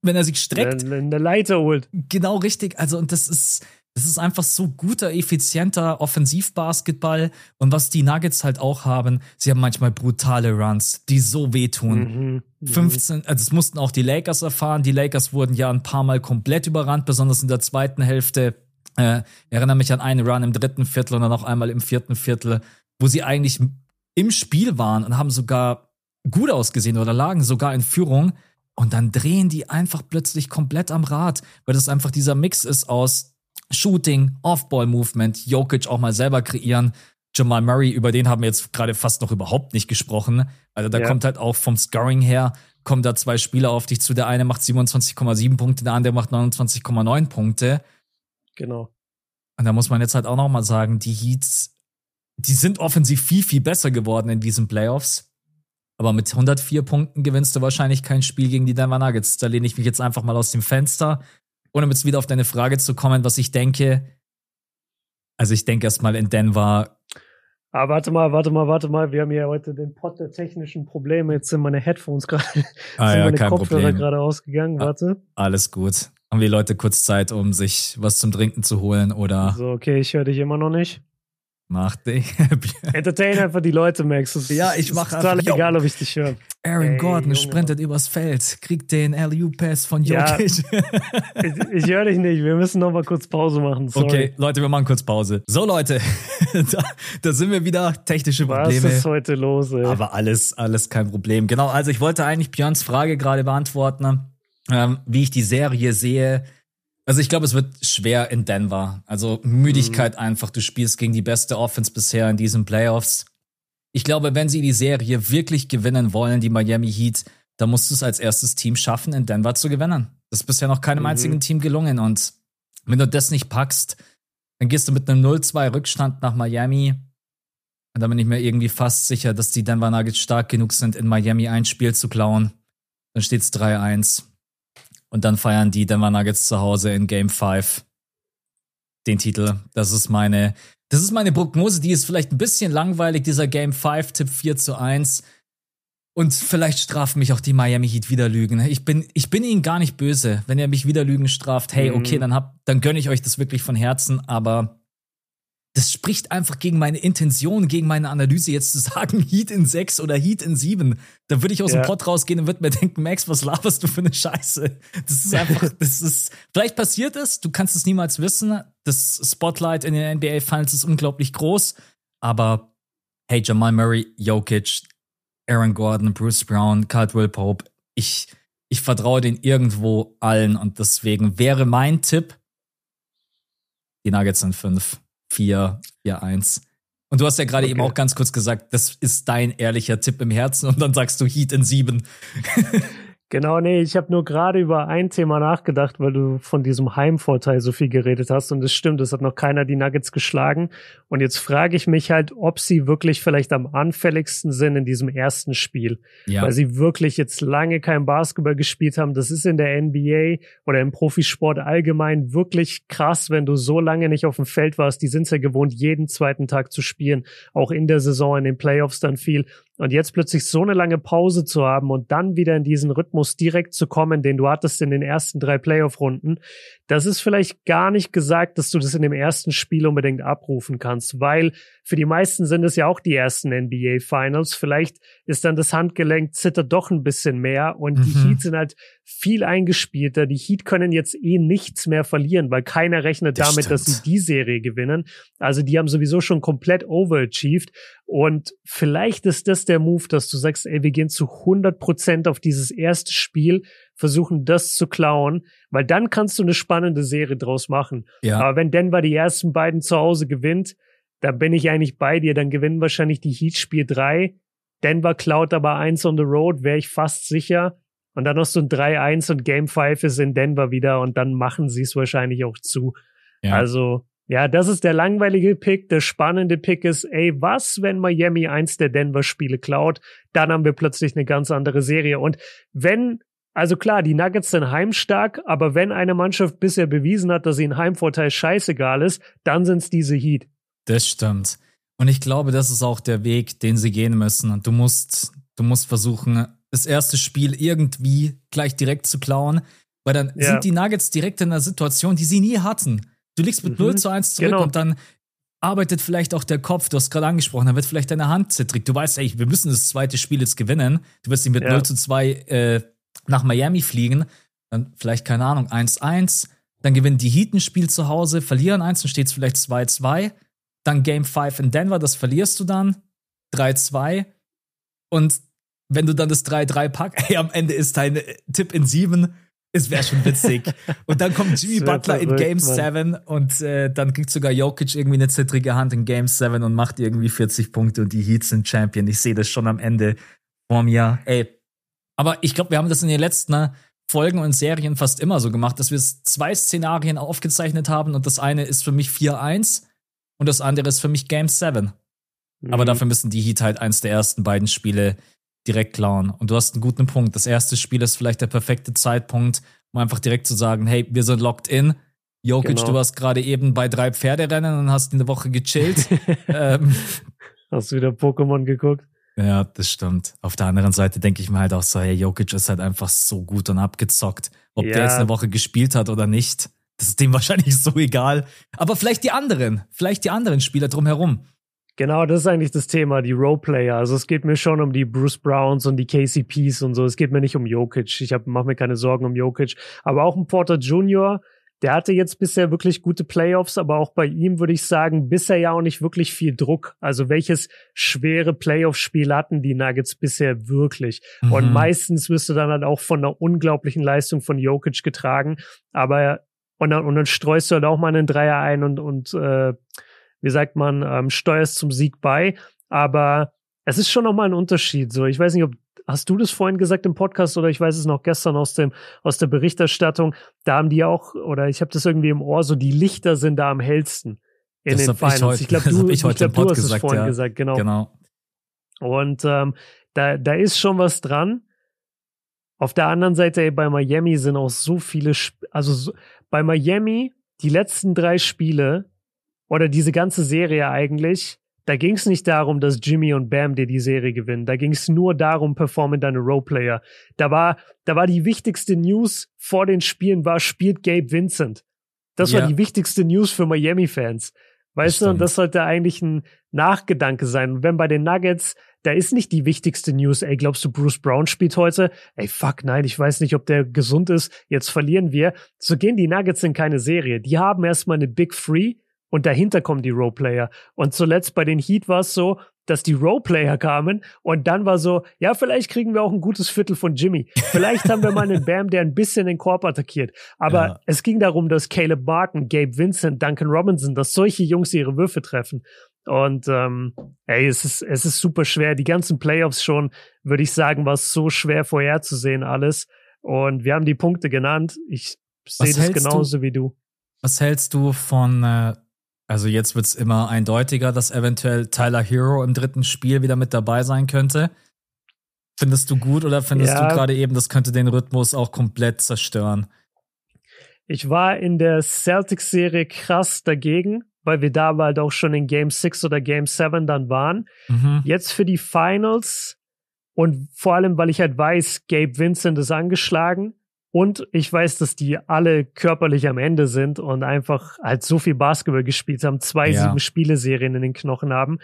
wenn er sich streckt. Eine Leiter holt. Genau richtig. Also und das ist, das ist einfach so guter, effizienter Offensivbasketball. Und was die Nuggets halt auch haben, sie haben manchmal brutale Runs, die so wehtun. Mhm, 15, mhm. also das mussten auch die Lakers erfahren. Die Lakers wurden ja ein paar Mal komplett überrannt, besonders in der zweiten Hälfte äh, erinnere mich an einen Run im dritten Viertel und dann noch einmal im vierten Viertel, wo sie eigentlich im Spiel waren und haben sogar gut ausgesehen oder lagen sogar in Führung. Und dann drehen die einfach plötzlich komplett am Rad, weil das einfach dieser Mix ist aus Shooting, Off-Ball-Movement, Jokic auch mal selber kreieren. Jamal Murray, über den haben wir jetzt gerade fast noch überhaupt nicht gesprochen. Also da ja. kommt halt auch vom Scoring her, kommen da zwei Spieler auf dich zu. Der eine macht 27,7 Punkte, der andere macht 29,9 Punkte. Genau. Und da muss man jetzt halt auch noch mal sagen, die Heats, die sind offensiv viel, viel besser geworden in diesen Playoffs. Aber mit 104 Punkten gewinnst du wahrscheinlich kein Spiel gegen die Denver Nuggets. Da lehne ich mich jetzt einfach mal aus dem Fenster. Ohne jetzt wieder auf deine Frage zu kommen, was ich denke. Also ich denke erstmal in Denver. Ah, warte mal, warte mal, warte mal. Wir haben ja heute den Pot der technischen Probleme. Jetzt sind meine Headphones gerade, ah, sind ja, meine Kopfhörer gerade ausgegangen. Warte. Alles gut haben die Leute kurz Zeit, um sich was zum Trinken zu holen oder. So, okay, ich höre dich immer noch nicht. Mach dich. Entertain einfach die Leute, Max. Das ja, ich mache total einfach, egal, ob ich dich höre. Aaron Ey, Gordon Junge. sprintet übers Feld, kriegt den LU-Pass von Jokic. Ja, ich, ich höre dich nicht. Wir müssen noch mal kurz Pause machen. Sorry. Okay, Leute, wir machen kurz Pause. So, Leute, da, da, sind wir wieder. Technische Probleme. Was ist heute los, ey? Aber alles, alles kein Problem. Genau, also ich wollte eigentlich Björns Frage gerade beantworten ähm, wie ich die Serie sehe. Also ich glaube, es wird schwer in Denver. Also Müdigkeit mhm. einfach. Du spielst gegen die beste Offense bisher in diesen Playoffs. Ich glaube, wenn sie die Serie wirklich gewinnen wollen, die Miami Heat, dann musst du es als erstes Team schaffen, in Denver zu gewinnen. Das ist bisher noch keinem mhm. einzigen Team gelungen. Und wenn du das nicht packst, dann gehst du mit einem 0-2 Rückstand nach Miami. Und da bin ich mir irgendwie fast sicher, dass die Denver Nuggets stark genug sind, in Miami ein Spiel zu klauen. Dann steht es 3-1. Und dann feiern die Denver Nuggets zu Hause in Game 5 den Titel. Das ist meine, das ist meine Prognose. Die ist vielleicht ein bisschen langweilig, dieser Game 5 Tipp 4 zu 1. Und vielleicht strafen mich auch die Miami Heat wieder Lügen. Ich bin, ich bin ihnen gar nicht böse. Wenn ihr mich wieder Lügen straft, hey, okay, mhm. dann hab, dann gönne ich euch das wirklich von Herzen, aber das spricht einfach gegen meine Intention, gegen meine Analyse, jetzt zu sagen, Heat in 6 oder Heat in 7. Da würde ich aus ja. dem Pod rausgehen und würde mir denken, Max, was laberst du für eine Scheiße? Das ist einfach, das ist, vielleicht passiert es, du kannst es niemals wissen. Das Spotlight in den NBA Finals ist unglaublich groß, aber hey, Jamal Murray, Jokic, Aaron Gordon, Bruce Brown, Caldwell Pope, ich, ich vertraue den irgendwo allen und deswegen wäre mein Tipp, die Nuggets sind 5. 4, 4, 1. Und du hast ja gerade okay. eben auch ganz kurz gesagt, das ist dein ehrlicher Tipp im Herzen und dann sagst du Heat in 7. Genau, nee, ich habe nur gerade über ein Thema nachgedacht, weil du von diesem Heimvorteil so viel geredet hast. Und es stimmt, es hat noch keiner die Nuggets geschlagen. Und jetzt frage ich mich halt, ob sie wirklich vielleicht am anfälligsten sind in diesem ersten Spiel. Ja. Weil sie wirklich jetzt lange kein Basketball gespielt haben. Das ist in der NBA oder im Profisport allgemein wirklich krass, wenn du so lange nicht auf dem Feld warst. Die sind ja gewohnt, jeden zweiten Tag zu spielen. Auch in der Saison, in den Playoffs dann viel. Und jetzt plötzlich so eine lange Pause zu haben und dann wieder in diesen Rhythmus direkt zu kommen, den du hattest in den ersten drei Playoff-Runden, das ist vielleicht gar nicht gesagt, dass du das in dem ersten Spiel unbedingt abrufen kannst, weil für die meisten sind es ja auch die ersten NBA Finals. Vielleicht ist dann das Handgelenk zittert doch ein bisschen mehr und mhm. die Heat sind halt viel eingespielter. Die Heat können jetzt eh nichts mehr verlieren, weil keiner rechnet das damit, stimmt. dass sie die Serie gewinnen. Also die haben sowieso schon komplett overachieved und vielleicht ist das der Move, dass du sagst, ey, wir gehen zu 100 Prozent auf dieses erste Spiel, versuchen das zu klauen, weil dann kannst du eine spannende Serie draus machen. Ja. Aber wenn Denver die ersten beiden zu Hause gewinnt, da bin ich eigentlich bei dir, dann gewinnen wahrscheinlich die Heat Spiel 3. Denver klaut aber eins on the road, wäre ich fast sicher. Und dann hast du ein 3-1 und Game 5 ist in Denver wieder und dann machen sie es wahrscheinlich auch zu. Ja. Also, ja, das ist der langweilige Pick. Der spannende Pick ist, ey, was, wenn Miami eins der Denver-Spiele klaut? Dann haben wir plötzlich eine ganz andere Serie. Und wenn, also klar, die Nuggets sind heimstark, aber wenn eine Mannschaft bisher bewiesen hat, dass sie ein Heimvorteil scheißegal ist, dann sind es diese Heat. Das stimmt. Und ich glaube, das ist auch der Weg, den sie gehen müssen. Und du musst, du musst versuchen, das erste Spiel irgendwie gleich direkt zu klauen, weil dann ja. sind die Nuggets direkt in einer Situation, die sie nie hatten. Du liegst mit mhm. 0 zu 1 zurück genau. und dann arbeitet vielleicht auch der Kopf, du hast gerade angesprochen, dann wird vielleicht deine Hand zittrig. Du weißt, ey, wir müssen das zweite Spiel jetzt gewinnen. Du wirst nicht mit ja. 0 zu 2 äh, nach Miami fliegen. Dann vielleicht, keine Ahnung, 1-1. Dann gewinnen die Heat ein Spiel zu Hause, verlieren eins, dann steht es vielleicht 2-2. Dann Game 5 in Denver, das verlierst du dann. 3-2. Und wenn du dann das 3-3 packst, ey, am Ende ist dein Tipp in 7. Es wäre schon witzig. und dann kommt Jimmy Butler verrückt, in Game 7 und äh, dann kriegt sogar Jokic irgendwie eine zittrige Hand in Game 7 und macht irgendwie 40 Punkte und die Heats sind Champion. Ich sehe das schon am Ende vor mir. Ey. Aber ich glaube, wir haben das in den letzten Folgen und Serien fast immer so gemacht, dass wir zwei Szenarien aufgezeichnet haben und das eine ist für mich 4-1 und das andere ist für mich Game 7. Mhm. Aber dafür müssen die Heat halt eins der ersten beiden Spiele direkt klauen. Und du hast einen guten Punkt. Das erste Spiel ist vielleicht der perfekte Zeitpunkt, um einfach direkt zu sagen, hey, wir sind locked in. Jokic, genau. du warst gerade eben bei drei Pferderennen und hast eine Woche gechillt. ähm, hast du wieder Pokémon geguckt? Ja, das stimmt. Auf der anderen Seite denke ich mir halt auch so, hey, Jokic ist halt einfach so gut und abgezockt. Ob ja. der jetzt eine Woche gespielt hat oder nicht. Das ist dem wahrscheinlich so egal. Aber vielleicht die anderen, vielleicht die anderen Spieler drumherum. Genau, das ist eigentlich das Thema, die Roleplayer. Also es geht mir schon um die Bruce Browns und die KCPs und so. Es geht mir nicht um Jokic. Ich mache mir keine Sorgen um Jokic. Aber auch ein Porter Jr., der hatte jetzt bisher wirklich gute Playoffs, aber auch bei ihm würde ich sagen, bisher ja auch nicht wirklich viel Druck. Also welches schwere Playoff-Spiel hatten die Nuggets bisher wirklich? Mhm. Und meistens wirst du dann halt auch von einer unglaublichen Leistung von Jokic getragen. Aber und dann, und dann streust du halt auch mal einen Dreier ein und, und äh, wie sagt man, ähm, steuerst zum Sieg bei. Aber es ist schon nochmal ein Unterschied. So, ich weiß nicht, ob hast du das vorhin gesagt im Podcast oder ich weiß es noch gestern aus dem aus der Berichterstattung. Da haben die auch oder ich habe das irgendwie im Ohr. So die Lichter sind da am hellsten in das den Finals. Ich, heute, ich glaube, du, ich, ich glaub, du hast gesagt, es vorhin ja. gesagt, genau. genau. Und ähm, da da ist schon was dran. Auf der anderen Seite, ey, bei Miami sind auch so viele, Sp also so, bei Miami, die letzten drei Spiele oder diese ganze Serie eigentlich, da ging es nicht darum, dass Jimmy und Bam dir die Serie gewinnen. Da ging es nur darum, performen deine Roleplayer. Da war, da war die wichtigste News vor den Spielen war, spielt Gabe Vincent. Das ja. war die wichtigste News für Miami-Fans. Weißt das du, und das sollte eigentlich ein Nachgedanke sein. Und wenn bei den Nuggets, da ist nicht die wichtigste News, ey, glaubst du, Bruce Brown spielt heute? Ey, fuck, nein, ich weiß nicht, ob der gesund ist. Jetzt verlieren wir. So gehen die Nuggets in keine Serie. Die haben erstmal eine Big Free und dahinter kommen die Roleplayer. Und zuletzt bei den Heat war es so, dass die Roleplayer kamen und dann war so, ja, vielleicht kriegen wir auch ein gutes Viertel von Jimmy. Vielleicht haben wir mal einen Bam, der ein bisschen den Korb attackiert. Aber ja. es ging darum, dass Caleb Martin, Gabe Vincent, Duncan Robinson, dass solche Jungs ihre Würfe treffen. Und ähm, ey, es ist, es ist super schwer. Die ganzen Playoffs schon, würde ich sagen, war es so schwer vorherzusehen alles. Und wir haben die Punkte genannt. Ich sehe das genauso du, wie du. Was hältst du von äh, also jetzt wird es immer eindeutiger, dass eventuell Tyler Hero im dritten Spiel wieder mit dabei sein könnte. Findest du gut oder findest ja. du gerade eben, das könnte den Rhythmus auch komplett zerstören? Ich war in der Celtics-Serie krass dagegen, weil wir da halt auch schon in Game 6 oder Game 7 dann waren. Mhm. Jetzt für die Finals und vor allem, weil ich halt weiß, Gabe Vincent ist angeschlagen, und ich weiß, dass die alle körperlich am Ende sind und einfach halt so viel Basketball gespielt haben, zwei ja. sieben Spieleserien in den Knochen haben.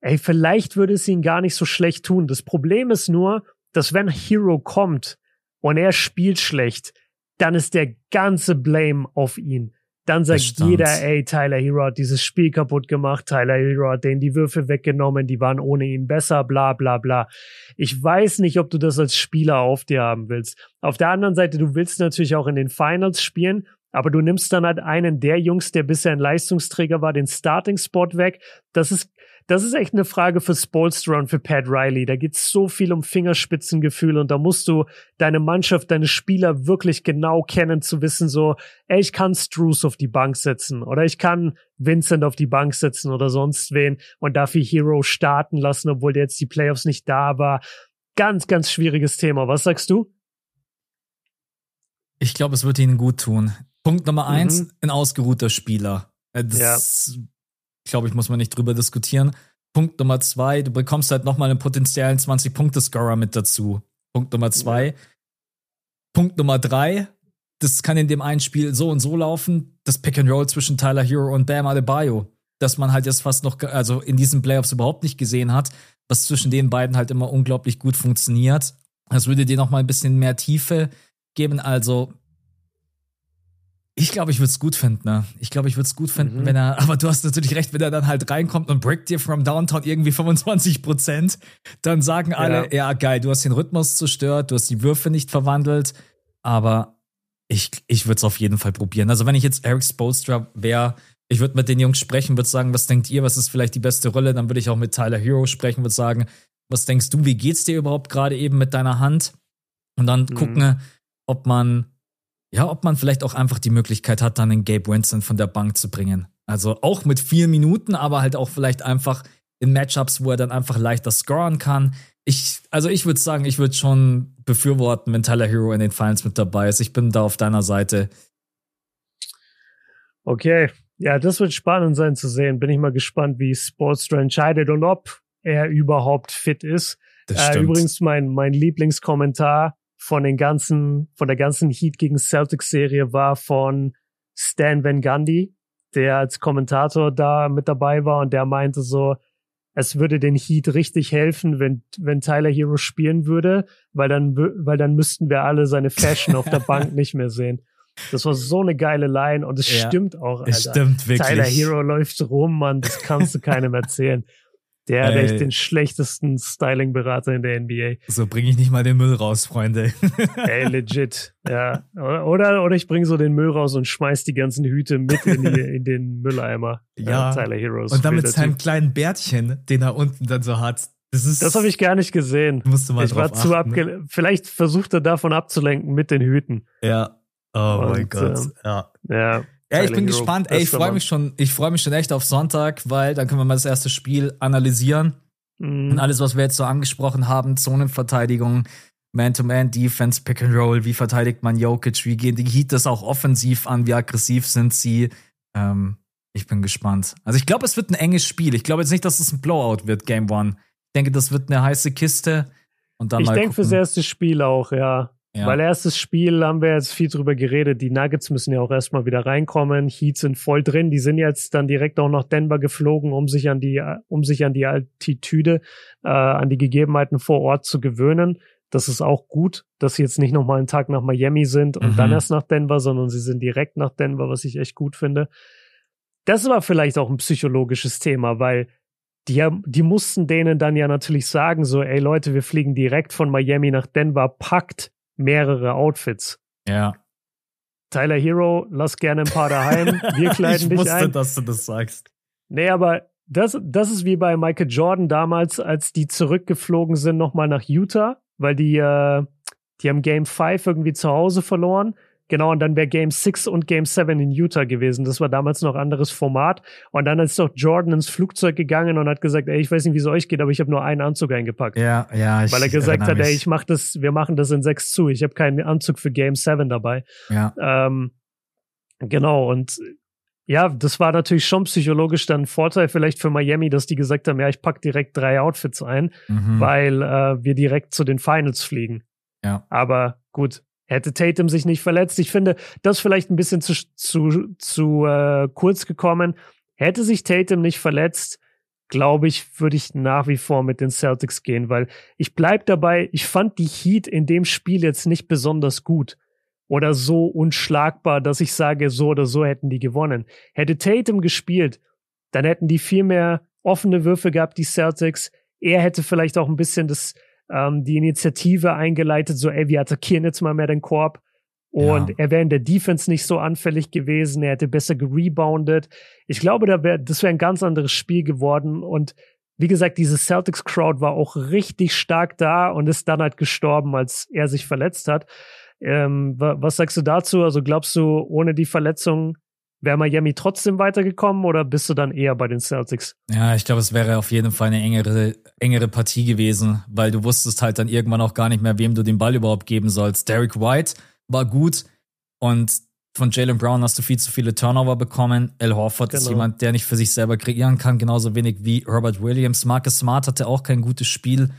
Ey, vielleicht würde es ihnen gar nicht so schlecht tun. Das Problem ist nur, dass wenn Hero kommt und er spielt schlecht, dann ist der ganze Blame auf ihn. Dann sagt jeder, ey, Tyler Hero hat dieses Spiel kaputt gemacht, Tyler Hero hat denen die Würfe weggenommen, die waren ohne ihn besser, bla bla bla. Ich weiß nicht, ob du das als Spieler auf dir haben willst. Auf der anderen Seite, du willst natürlich auch in den Finals spielen, aber du nimmst dann halt einen der Jungs, der bisher ein Leistungsträger war, den Starting-Spot weg. Das ist das ist echt eine Frage für Spolstra und für Pat Riley. Da geht's so viel um Fingerspitzengefühl und da musst du deine Mannschaft, deine Spieler wirklich genau kennen, zu wissen so, ey, ich kann Struce auf die Bank setzen oder ich kann Vincent auf die Bank setzen oder sonst wen und dafür Hero starten lassen, obwohl der jetzt die Playoffs nicht da war. Ganz, ganz schwieriges Thema. Was sagst du? Ich glaube, es wird ihnen gut tun. Punkt Nummer eins, mhm. ein ausgeruhter Spieler. Äh, das ja glaube ich, muss man nicht drüber diskutieren. Punkt Nummer zwei, du bekommst halt nochmal einen potenziellen 20-Punkte-Scorer mit dazu. Punkt Nummer zwei. Ja. Punkt Nummer drei, das kann in dem einen Spiel so und so laufen, das Pick and Roll zwischen Tyler Hero und Bam Adebayo, dass man halt jetzt fast noch, also in diesen Playoffs überhaupt nicht gesehen hat, was zwischen den beiden halt immer unglaublich gut funktioniert. Das würde dir nochmal ein bisschen mehr Tiefe geben. Also ich glaube, ich würde es gut finden, ne? Ich glaube, ich würde es gut finden, mhm. wenn er, aber du hast natürlich recht, wenn er dann halt reinkommt und breakt dir from Downtown irgendwie 25 Prozent, dann sagen alle, ja. ja. geil, du hast den Rhythmus zerstört, du hast die Würfe nicht verwandelt, aber ich, ich würde es auf jeden Fall probieren. Also wenn ich jetzt Eric Spolstra wäre, ich würde mit den Jungs sprechen, würde sagen, was denkt ihr, was ist vielleicht die beste Rolle? Dann würde ich auch mit Tyler Hero sprechen, würde sagen, was denkst du, wie geht's dir überhaupt gerade eben mit deiner Hand? Und dann mhm. gucken, ob man ja, ob man vielleicht auch einfach die Möglichkeit hat, dann den Gabe Winston von der Bank zu bringen. Also auch mit vier Minuten, aber halt auch vielleicht einfach in Matchups, wo er dann einfach leichter scoren kann. Ich, also ich würde sagen, ich würde schon befürworten, wenn Tyler Hero in den Finals mit dabei ist. Ich bin da auf deiner Seite. Okay, ja, das wird spannend sein zu sehen. Bin ich mal gespannt, wie Sportstra entscheidet und ob er überhaupt fit ist. Äh, übrigens mein, mein Lieblingskommentar von den ganzen, von der ganzen Heat gegen Celtics Serie war von Stan Van Gundy, der als Kommentator da mit dabei war und der meinte so, es würde den Heat richtig helfen, wenn, wenn Tyler Hero spielen würde, weil dann, weil dann müssten wir alle seine Fashion auf der Bank nicht mehr sehen. Das war so eine geile Line und es ja, stimmt auch. Alter. Es stimmt wirklich. Tyler Hero läuft rum, Mann, das kannst du keinem erzählen. Der hat echt den schlechtesten Styling-Berater in der NBA. So bringe ich nicht mal den Müll raus, Freunde. Ey, legit. Ja. Oder, oder ich bringe so den Müll raus und schmeiß die ganzen Hüte mit in, die, in den Mülleimer. Ja. Äh, Tyler Heroes. Und dann mit seinem kleinen Bärtchen, den er unten dann so hat. Das, ist, das habe ich gar nicht gesehen. Musst du mal ich war zu abge Vielleicht versucht er davon abzulenken mit den Hüten. Ja. Oh und, mein Gott. Ähm, ja. Ja. Ja, ich bin gespannt. Ey, ich freue mich schon, ich freue mich schon echt auf Sonntag, weil dann können wir mal das erste Spiel analysieren. Mhm. Und alles, was wir jetzt so angesprochen haben, Zonenverteidigung, Man-to-Man-Defense, Pick and Roll, wie verteidigt man Jokic, wie gehen die Heat das auch offensiv an, wie aggressiv sind sie. Ähm, ich bin gespannt. Also ich glaube, es wird ein enges Spiel. Ich glaube jetzt nicht, dass es ein Blowout wird, Game One. Ich denke, das wird eine heiße Kiste. Und dann ich denke fürs erste Spiel auch, ja. Ja. Weil erstes Spiel haben wir jetzt viel drüber geredet. Die Nuggets müssen ja auch erstmal wieder reinkommen. Heat sind voll drin. Die sind jetzt dann direkt auch nach Denver geflogen, um sich an die, um sich an die Altitude, äh, an die Gegebenheiten vor Ort zu gewöhnen. Das ist auch gut, dass sie jetzt nicht nochmal einen Tag nach Miami sind und mhm. dann erst nach Denver, sondern sie sind direkt nach Denver, was ich echt gut finde. Das war vielleicht auch ein psychologisches Thema, weil die, die mussten denen dann ja natürlich sagen, so, ey Leute, wir fliegen direkt von Miami nach Denver, packt mehrere Outfits. Ja. Tyler Hero, lass gerne ein paar daheim, wir kleiden ich dich wusste, ein. dass du das sagst. Nee, aber das, das ist wie bei Michael Jordan damals, als die zurückgeflogen sind nochmal nach Utah weil die, äh, die haben Game 5 irgendwie zu Hause verloren. Genau, und dann wäre Game 6 und Game 7 in Utah gewesen. Das war damals noch anderes Format. Und dann ist doch Jordan ins Flugzeug gegangen und hat gesagt, ey, ich weiß nicht, wie es euch geht, aber ich habe nur einen Anzug eingepackt. Ja, ja. Ich Weil er gesagt hat, mich. ey, ich mach das, wir machen das in 6 zu. Ich habe keinen Anzug für Game 7 dabei. Ja. Ähm, genau, und ja, das war natürlich schon psychologisch dann ein Vorteil vielleicht für Miami, dass die gesagt haben, ja, ich pack direkt drei Outfits ein, mhm. weil äh, wir direkt zu den Finals fliegen. Ja. Aber gut, hätte Tatum sich nicht verletzt. Ich finde, das vielleicht ein bisschen zu, zu, zu äh, kurz gekommen. Hätte sich Tatum nicht verletzt, glaube ich, würde ich nach wie vor mit den Celtics gehen, weil ich bleib dabei, ich fand die Heat in dem Spiel jetzt nicht besonders gut oder so unschlagbar, dass ich sage, so oder so hätten die gewonnen. Hätte Tatum gespielt, dann hätten die viel mehr offene Würfe gehabt, die Celtics. Er hätte vielleicht auch ein bisschen das, ähm, die Initiative eingeleitet, so, ey, wir attackieren jetzt mal mehr den Korb. Und ja. er wäre in der Defense nicht so anfällig gewesen. Er hätte besser gereboundet. Ich glaube, da wär, das wäre ein ganz anderes Spiel geworden. Und wie gesagt, diese Celtics-Crowd war auch richtig stark da und ist dann halt gestorben, als er sich verletzt hat. Ähm, was sagst du dazu? Also glaubst du, ohne die Verletzung wäre Miami trotzdem weitergekommen oder bist du dann eher bei den Celtics? Ja, ich glaube, es wäre auf jeden Fall eine engere, engere Partie gewesen, weil du wusstest halt dann irgendwann auch gar nicht mehr, wem du den Ball überhaupt geben sollst. Derek White war gut und von Jalen Brown hast du viel zu viele Turnover bekommen. Al Horford genau. ist jemand, der nicht für sich selber kreieren kann, genauso wenig wie Robert Williams. Marcus Smart hatte auch kein gutes Spiel.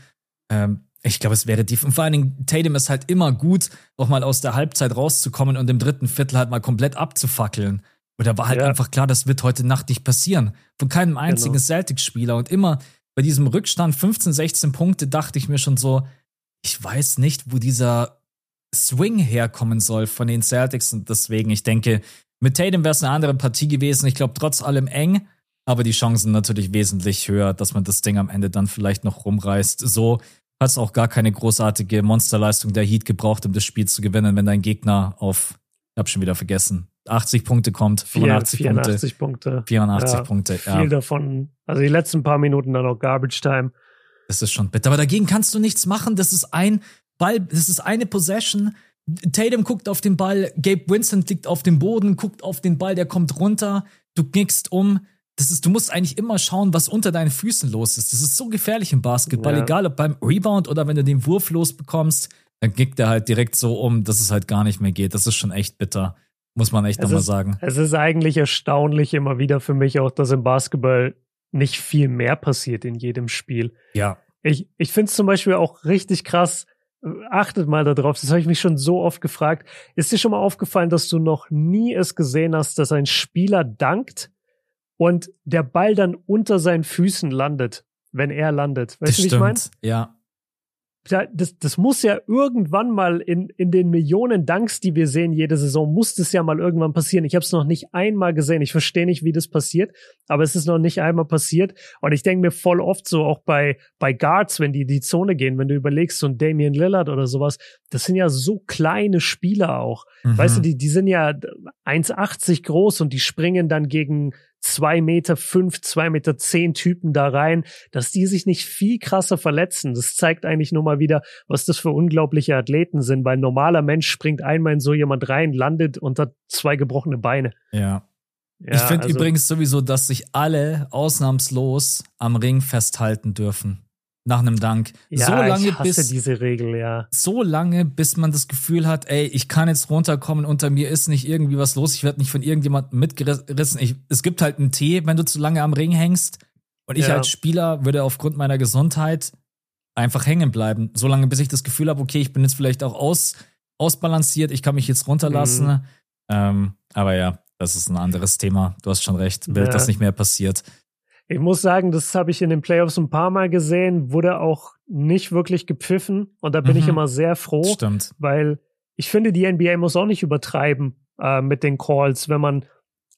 Ähm, ich glaube, es wäre tief. Und vor allen Dingen, Tatum ist halt immer gut, auch mal aus der Halbzeit rauszukommen und im dritten Viertel halt mal komplett abzufackeln. Und da war halt ja. einfach klar, das wird heute Nacht nicht passieren. Von keinem einzigen genau. Celtics-Spieler. Und immer bei diesem Rückstand 15, 16 Punkte dachte ich mir schon so, ich weiß nicht, wo dieser Swing herkommen soll von den Celtics. Und deswegen, ich denke, mit Tatum wäre es eine andere Partie gewesen. Ich glaube, trotz allem eng. Aber die Chancen natürlich wesentlich höher, dass man das Ding am Ende dann vielleicht noch rumreißt. So hat es auch gar keine großartige Monsterleistung der Heat gebraucht, um das Spiel zu gewinnen, wenn dein Gegner auf, ich hab schon wieder vergessen, 80 Punkte kommt, 85 84 Punkte. Punkte. 84 ja, Punkte, ja. Viel davon, also die letzten paar Minuten dann auch Garbage Time. Das ist schon bitter. Aber dagegen kannst du nichts machen. Das ist ein Ball, das ist eine Possession. Tatum guckt auf den Ball, Gabe Winston liegt auf dem Boden, guckt auf den Ball, der kommt runter, du knickst um, das ist, du musst eigentlich immer schauen, was unter deinen Füßen los ist. Das ist so gefährlich im Basketball, ja. egal ob beim Rebound oder wenn du den Wurf losbekommst, dann kickt er halt direkt so um, dass es halt gar nicht mehr geht. Das ist schon echt bitter, muss man echt nochmal sagen. Es ist eigentlich erstaunlich immer wieder für mich auch, dass im Basketball nicht viel mehr passiert in jedem Spiel. Ja. Ich, ich finde es zum Beispiel auch richtig krass, achtet mal darauf, das habe ich mich schon so oft gefragt. Ist dir schon mal aufgefallen, dass du noch nie es gesehen hast, dass ein Spieler dankt und der Ball dann unter seinen Füßen landet, wenn er landet. Weißt das du, wie ich meine? Ja das, das muss ja irgendwann mal in, in den Millionen Danks, die wir sehen jede Saison, muss das ja mal irgendwann passieren. Ich habe es noch nicht einmal gesehen. Ich verstehe nicht, wie das passiert, aber es ist noch nicht einmal passiert. Und ich denke mir voll oft so, auch bei, bei Guards, wenn die in die Zone gehen, wenn du überlegst, so ein Damian Lillard oder sowas, das sind ja so kleine Spieler auch. Mhm. Weißt du, die, die sind ja 1,80 groß und die springen dann gegen zwei Meter fünf, zwei Meter zehn Typen da rein, dass die sich nicht viel krasser verletzen. Das zeigt eigentlich nur mal wieder, was das für unglaubliche Athleten sind, weil ein normaler Mensch springt einmal in so jemand rein, landet und hat zwei gebrochene Beine. Ja. ja ich finde also, übrigens sowieso, dass sich alle ausnahmslos am Ring festhalten dürfen. Nach einem Dank. Ja, so lange ich hasse bis diese Regel, ja. so lange, bis man das Gefühl hat, ey, ich kann jetzt runterkommen, unter mir ist nicht irgendwie was los, ich werde nicht von irgendjemandem mitgerissen. Ich, es gibt halt einen Tee, wenn du zu lange am Ring hängst. Und ich Ja. als Spieler würde aufgrund meiner Gesundheit einfach hängen bleiben. So lange, bis ich das Gefühl habe, okay, ich bin jetzt vielleicht auch aus, ausbalanciert, ich kann mich jetzt runterlassen. Mhm. Ähm, aber ja, das ist ein anderes Thema. Du hast schon recht. Wild, Ja. dass nicht mehr passiert. Ich muss sagen, das habe ich in den Playoffs ein paar Mal gesehen, wurde auch nicht wirklich gepfiffen. Und da bin ich Mhm. immer sehr froh, Stimmt. weil ich finde, die NBA muss auch nicht übertreiben äh, mit den Calls, wenn man,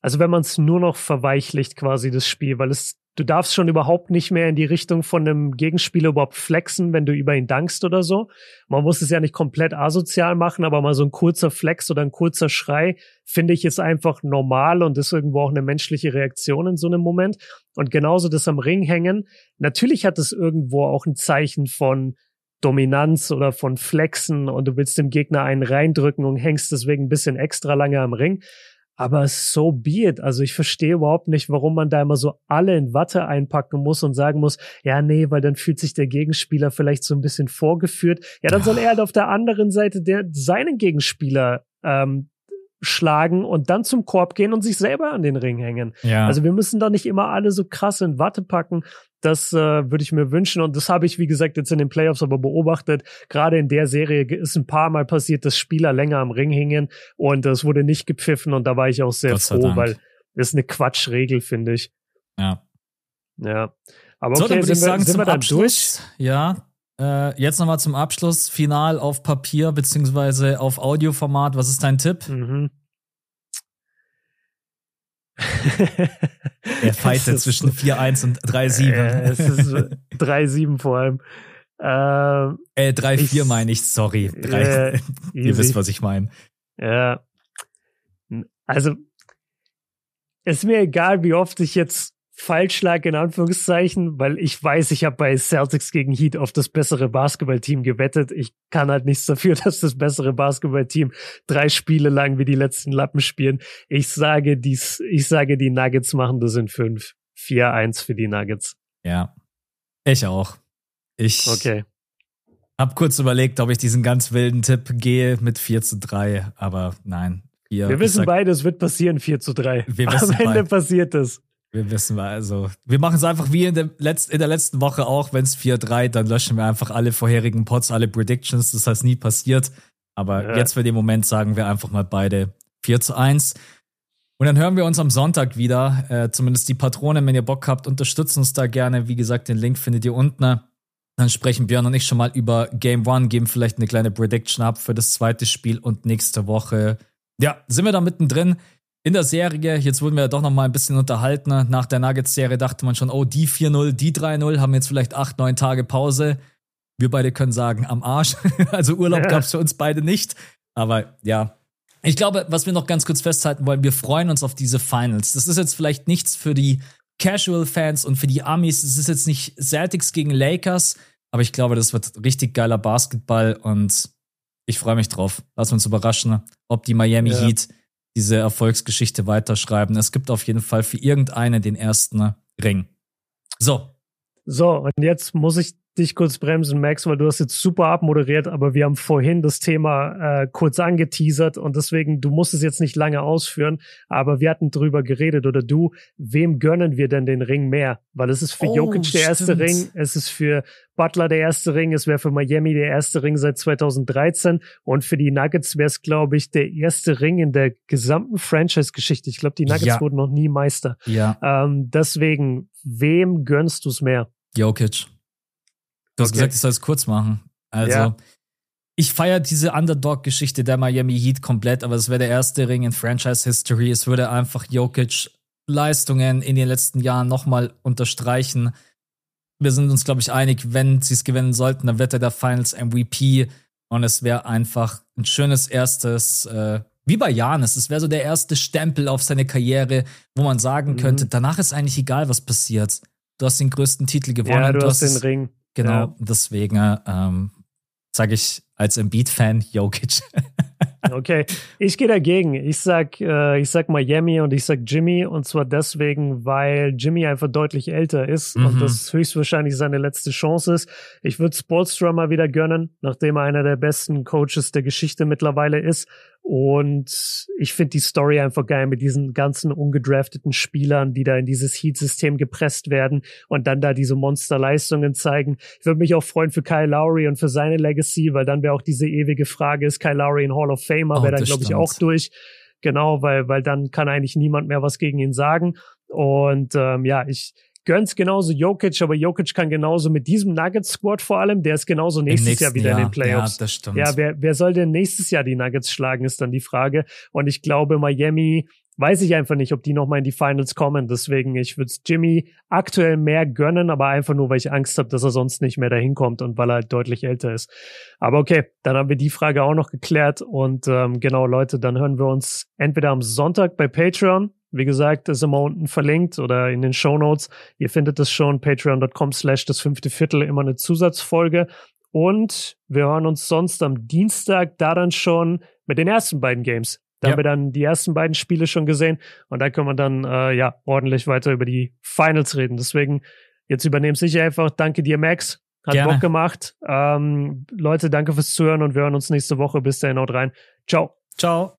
also wenn man es nur noch verweichlicht, quasi das Spiel, weil es, du darfst schon überhaupt nicht mehr in die Richtung von einem Gegenspieler überhaupt flexen, wenn du über ihn dankst oder so. Man muss es ja nicht komplett asozial machen, aber mal so ein kurzer Flex oder ein kurzer Schrei finde ich ist einfach normal und ist irgendwo auch eine menschliche Reaktion in so einem Moment. Und genauso das am Ring hängen. Natürlich hat es irgendwo auch ein Zeichen von Dominanz oder von Flexen und du willst dem Gegner einen reindrücken und hängst deswegen ein bisschen extra lange am Ring. Aber so be it. Also ich verstehe überhaupt nicht, warum man da immer so alle in Watte einpacken muss und sagen muss, ja, nee, weil dann fühlt sich der Gegenspieler vielleicht so ein bisschen vorgeführt. Ja, dann soll er halt auf der anderen Seite der, seinen Gegenspieler ähm, schlagen und dann zum Korb gehen und sich selber an den Ring hängen. Ja. Also wir müssen doch nicht immer alle so krass in Watte packen. Das äh, würde ich mir wünschen. Und das habe ich, wie gesagt, jetzt in den Playoffs aber beobachtet. Gerade in der Serie ist ein paar Mal passiert, dass Spieler länger am Ring hingen und es wurde nicht gepfiffen. Und da war ich auch sehr froh, Dank. weil das ist eine Quatschregel, finde ich. ja. Ja. Aber so, okay, dann würde ich sind, wir, sagen, sind wir dann Abschluss, durch? ja, äh, jetzt nochmal zum Abschluss, final auf Papier beziehungsweise auf Audioformat. Was ist dein Tipp? Mhm. Er fightet zwischen 4-1 und 3-7. Äh, es ist 3-7 vor allem. Ähm, äh, 3-4 ich- meine ich, sorry. Drei, äh, Ihr wisst, was ich meine. Ja. Also, ist mir egal, wie oft ich jetzt falsch lag, in Anführungszeichen, weil ich weiß, ich habe bei Celtics gegen Heat auf das bessere Basketballteam gewettet. Ich kann halt nichts dafür, dass das bessere Basketballteam drei Spiele lang wie die letzten Lappen spielen. Ich sage, dies, ich sage, die Nuggets machen das in fünf. 4-1 für die Nuggets. Ja. Ich auch. Ich Okay. habe kurz überlegt, ob ich diesen ganz wilden Tipp gehe mit 4 zu 3, aber nein. Vier, Wir wissen sag- beide, es wird passieren, 4 zu 3. Wir Am Ende beide. passiert es. Wir wissen also, wir machen es einfach wie in der, Letz-, in der letzten Woche auch, wenn es 4-3, dann löschen wir einfach alle vorherigen Pots, alle Predictions, das heißt nie passiert. Aber Ja. jetzt für den Moment sagen wir einfach mal beide 4 zu 1. Und dann hören wir uns am Sonntag wieder. Äh, zumindest die Patronen, wenn ihr Bock habt, unterstützt uns da gerne. Wie gesagt, den Link findet ihr unten. Dann sprechen Björn und ich schon mal über Game One, geben vielleicht eine kleine Prediction ab für das zweite Spiel und nächste Woche. Ja, sind wir da mittendrin in der Serie. Jetzt wurden wir ja doch noch mal ein bisschen unterhalten. Nach der Nuggets-Serie dachte man schon, oh, die 4-0, die 3-0, haben jetzt vielleicht 8, 9 Tage Pause. Wir beide können sagen, am Arsch. also Urlaub Ja. gab es für uns beide nicht. Aber ja, ich glaube, was wir noch ganz kurz festhalten wollen, wir freuen uns auf diese Finals. Das ist jetzt vielleicht nichts für die Casual-Fans und für die Amis. Es ist jetzt nicht Celtics gegen Lakers, aber ich glaube, das wird richtig geiler Basketball und ich freue mich drauf. Lass uns überraschen, ob die Miami Ja. Heat diese Erfolgsgeschichte weiterschreiben. Es gibt auf jeden Fall für irgendeine den ersten Ring. So, So, und jetzt muss ich dich kurz bremsen, Max, weil du hast jetzt super abmoderiert, aber wir haben vorhin das Thema äh, kurz angeteasert und deswegen, du musst es jetzt nicht lange ausführen, aber wir hatten drüber geredet oder du, wem gönnen wir denn den Ring mehr? Weil es ist für Oh, Jokic der erste stimmt. Ring, es ist für Butler der erste Ring, es wäre für Miami der erste Ring seit 2013 und für die Nuggets wäre es, glaube ich, der erste Ring in der gesamten Franchise-Geschichte. Ich glaube, die Nuggets Ja. wurden noch nie Meister. ja, Ähm, deswegen, wem gönnst du es mehr? Jokic. Du hast Okay. gesagt, ich soll es kurz machen. Also, Ja. ich feiere diese Underdog-Geschichte der Miami Heat komplett, aber es wäre der erste Ring in Franchise-History. Es würde einfach Jokic Leistungen in den letzten Jahren nochmal unterstreichen. Wir sind uns, glaube ich, einig, wenn sie es gewinnen sollten, dann wird er der Finals MVP und es wäre einfach ein schönes erstes, äh, wie bei Janis, es wäre so der erste Stempel auf seine Karriere, wo man sagen Mhm. könnte, danach ist eigentlich egal, was passiert. Du hast den größten Titel gewonnen. Ja, du, hast den Ring. Genau, Ja. deswegen ähm, sage ich als Embiid-Fan Jokic. Okay, ich gehe dagegen. Ich sag, äh, ich sag Miami und ich sag Jimmy und zwar deswegen, weil Jimmy einfach deutlich älter ist mhm. und das höchstwahrscheinlich seine letzte Chance ist. Ich würde Spolstra mal wieder gönnen, nachdem er einer der besten Coaches der Geschichte mittlerweile ist. Und ich finde die Story einfach geil mit diesen ganzen ungedrafteten Spielern, die da in dieses Heat-System gepresst werden und dann da diese Monsterleistungen zeigen. Ich würde mich auch freuen für Kyle Lowry und für seine Legacy, weil dann wäre auch diese ewige Frage, ist Kyle Lowry in Hall of Famer, oh, wäre dann, glaube ich, auch durch. Genau, weil, weil dann kann eigentlich niemand mehr was gegen ihn sagen. Und ähm, ja, ich, gönn's genauso Jokic, aber Jokic kann genauso mit diesem Nuggets Squad vor allem, der ist genauso nächstes Jahr wieder Jahr. in den Playoffs. Ja, das stimmt. Ja, wer, wer soll denn nächstes Jahr die Nuggets schlagen, ist dann die Frage. Und ich glaube, Miami weiß ich einfach nicht, ob die nochmal in die Finals kommen. Deswegen, ich würde Jimmy aktuell mehr gönnen, aber einfach nur, weil ich Angst habe, dass er sonst nicht mehr dahin kommt und weil er halt deutlich älter ist. Aber okay, dann haben wir die Frage auch noch geklärt. Und ähm, genau, Leute, dann hören wir uns entweder am Sonntag bei Patreon wie gesagt, ist immer unten verlinkt oder in den Show Notes. Ihr findet es schon, patreon.com slash das fünfte Viertel, immer eine Zusatzfolge. Und wir hören uns sonst am Dienstag da dann schon mit den ersten beiden Games. Da ja. haben wir dann die ersten beiden Spiele schon gesehen und da können wir dann äh, ja ordentlich weiter über die Finals reden. Deswegen, jetzt übernehme ich einfach. Danke dir, Max. Hat Gerne. Bock gemacht. Ähm, Leute, danke fürs Zuhören und wir hören uns nächste Woche. Bis dahin, haut rein. Ciao. Ciao.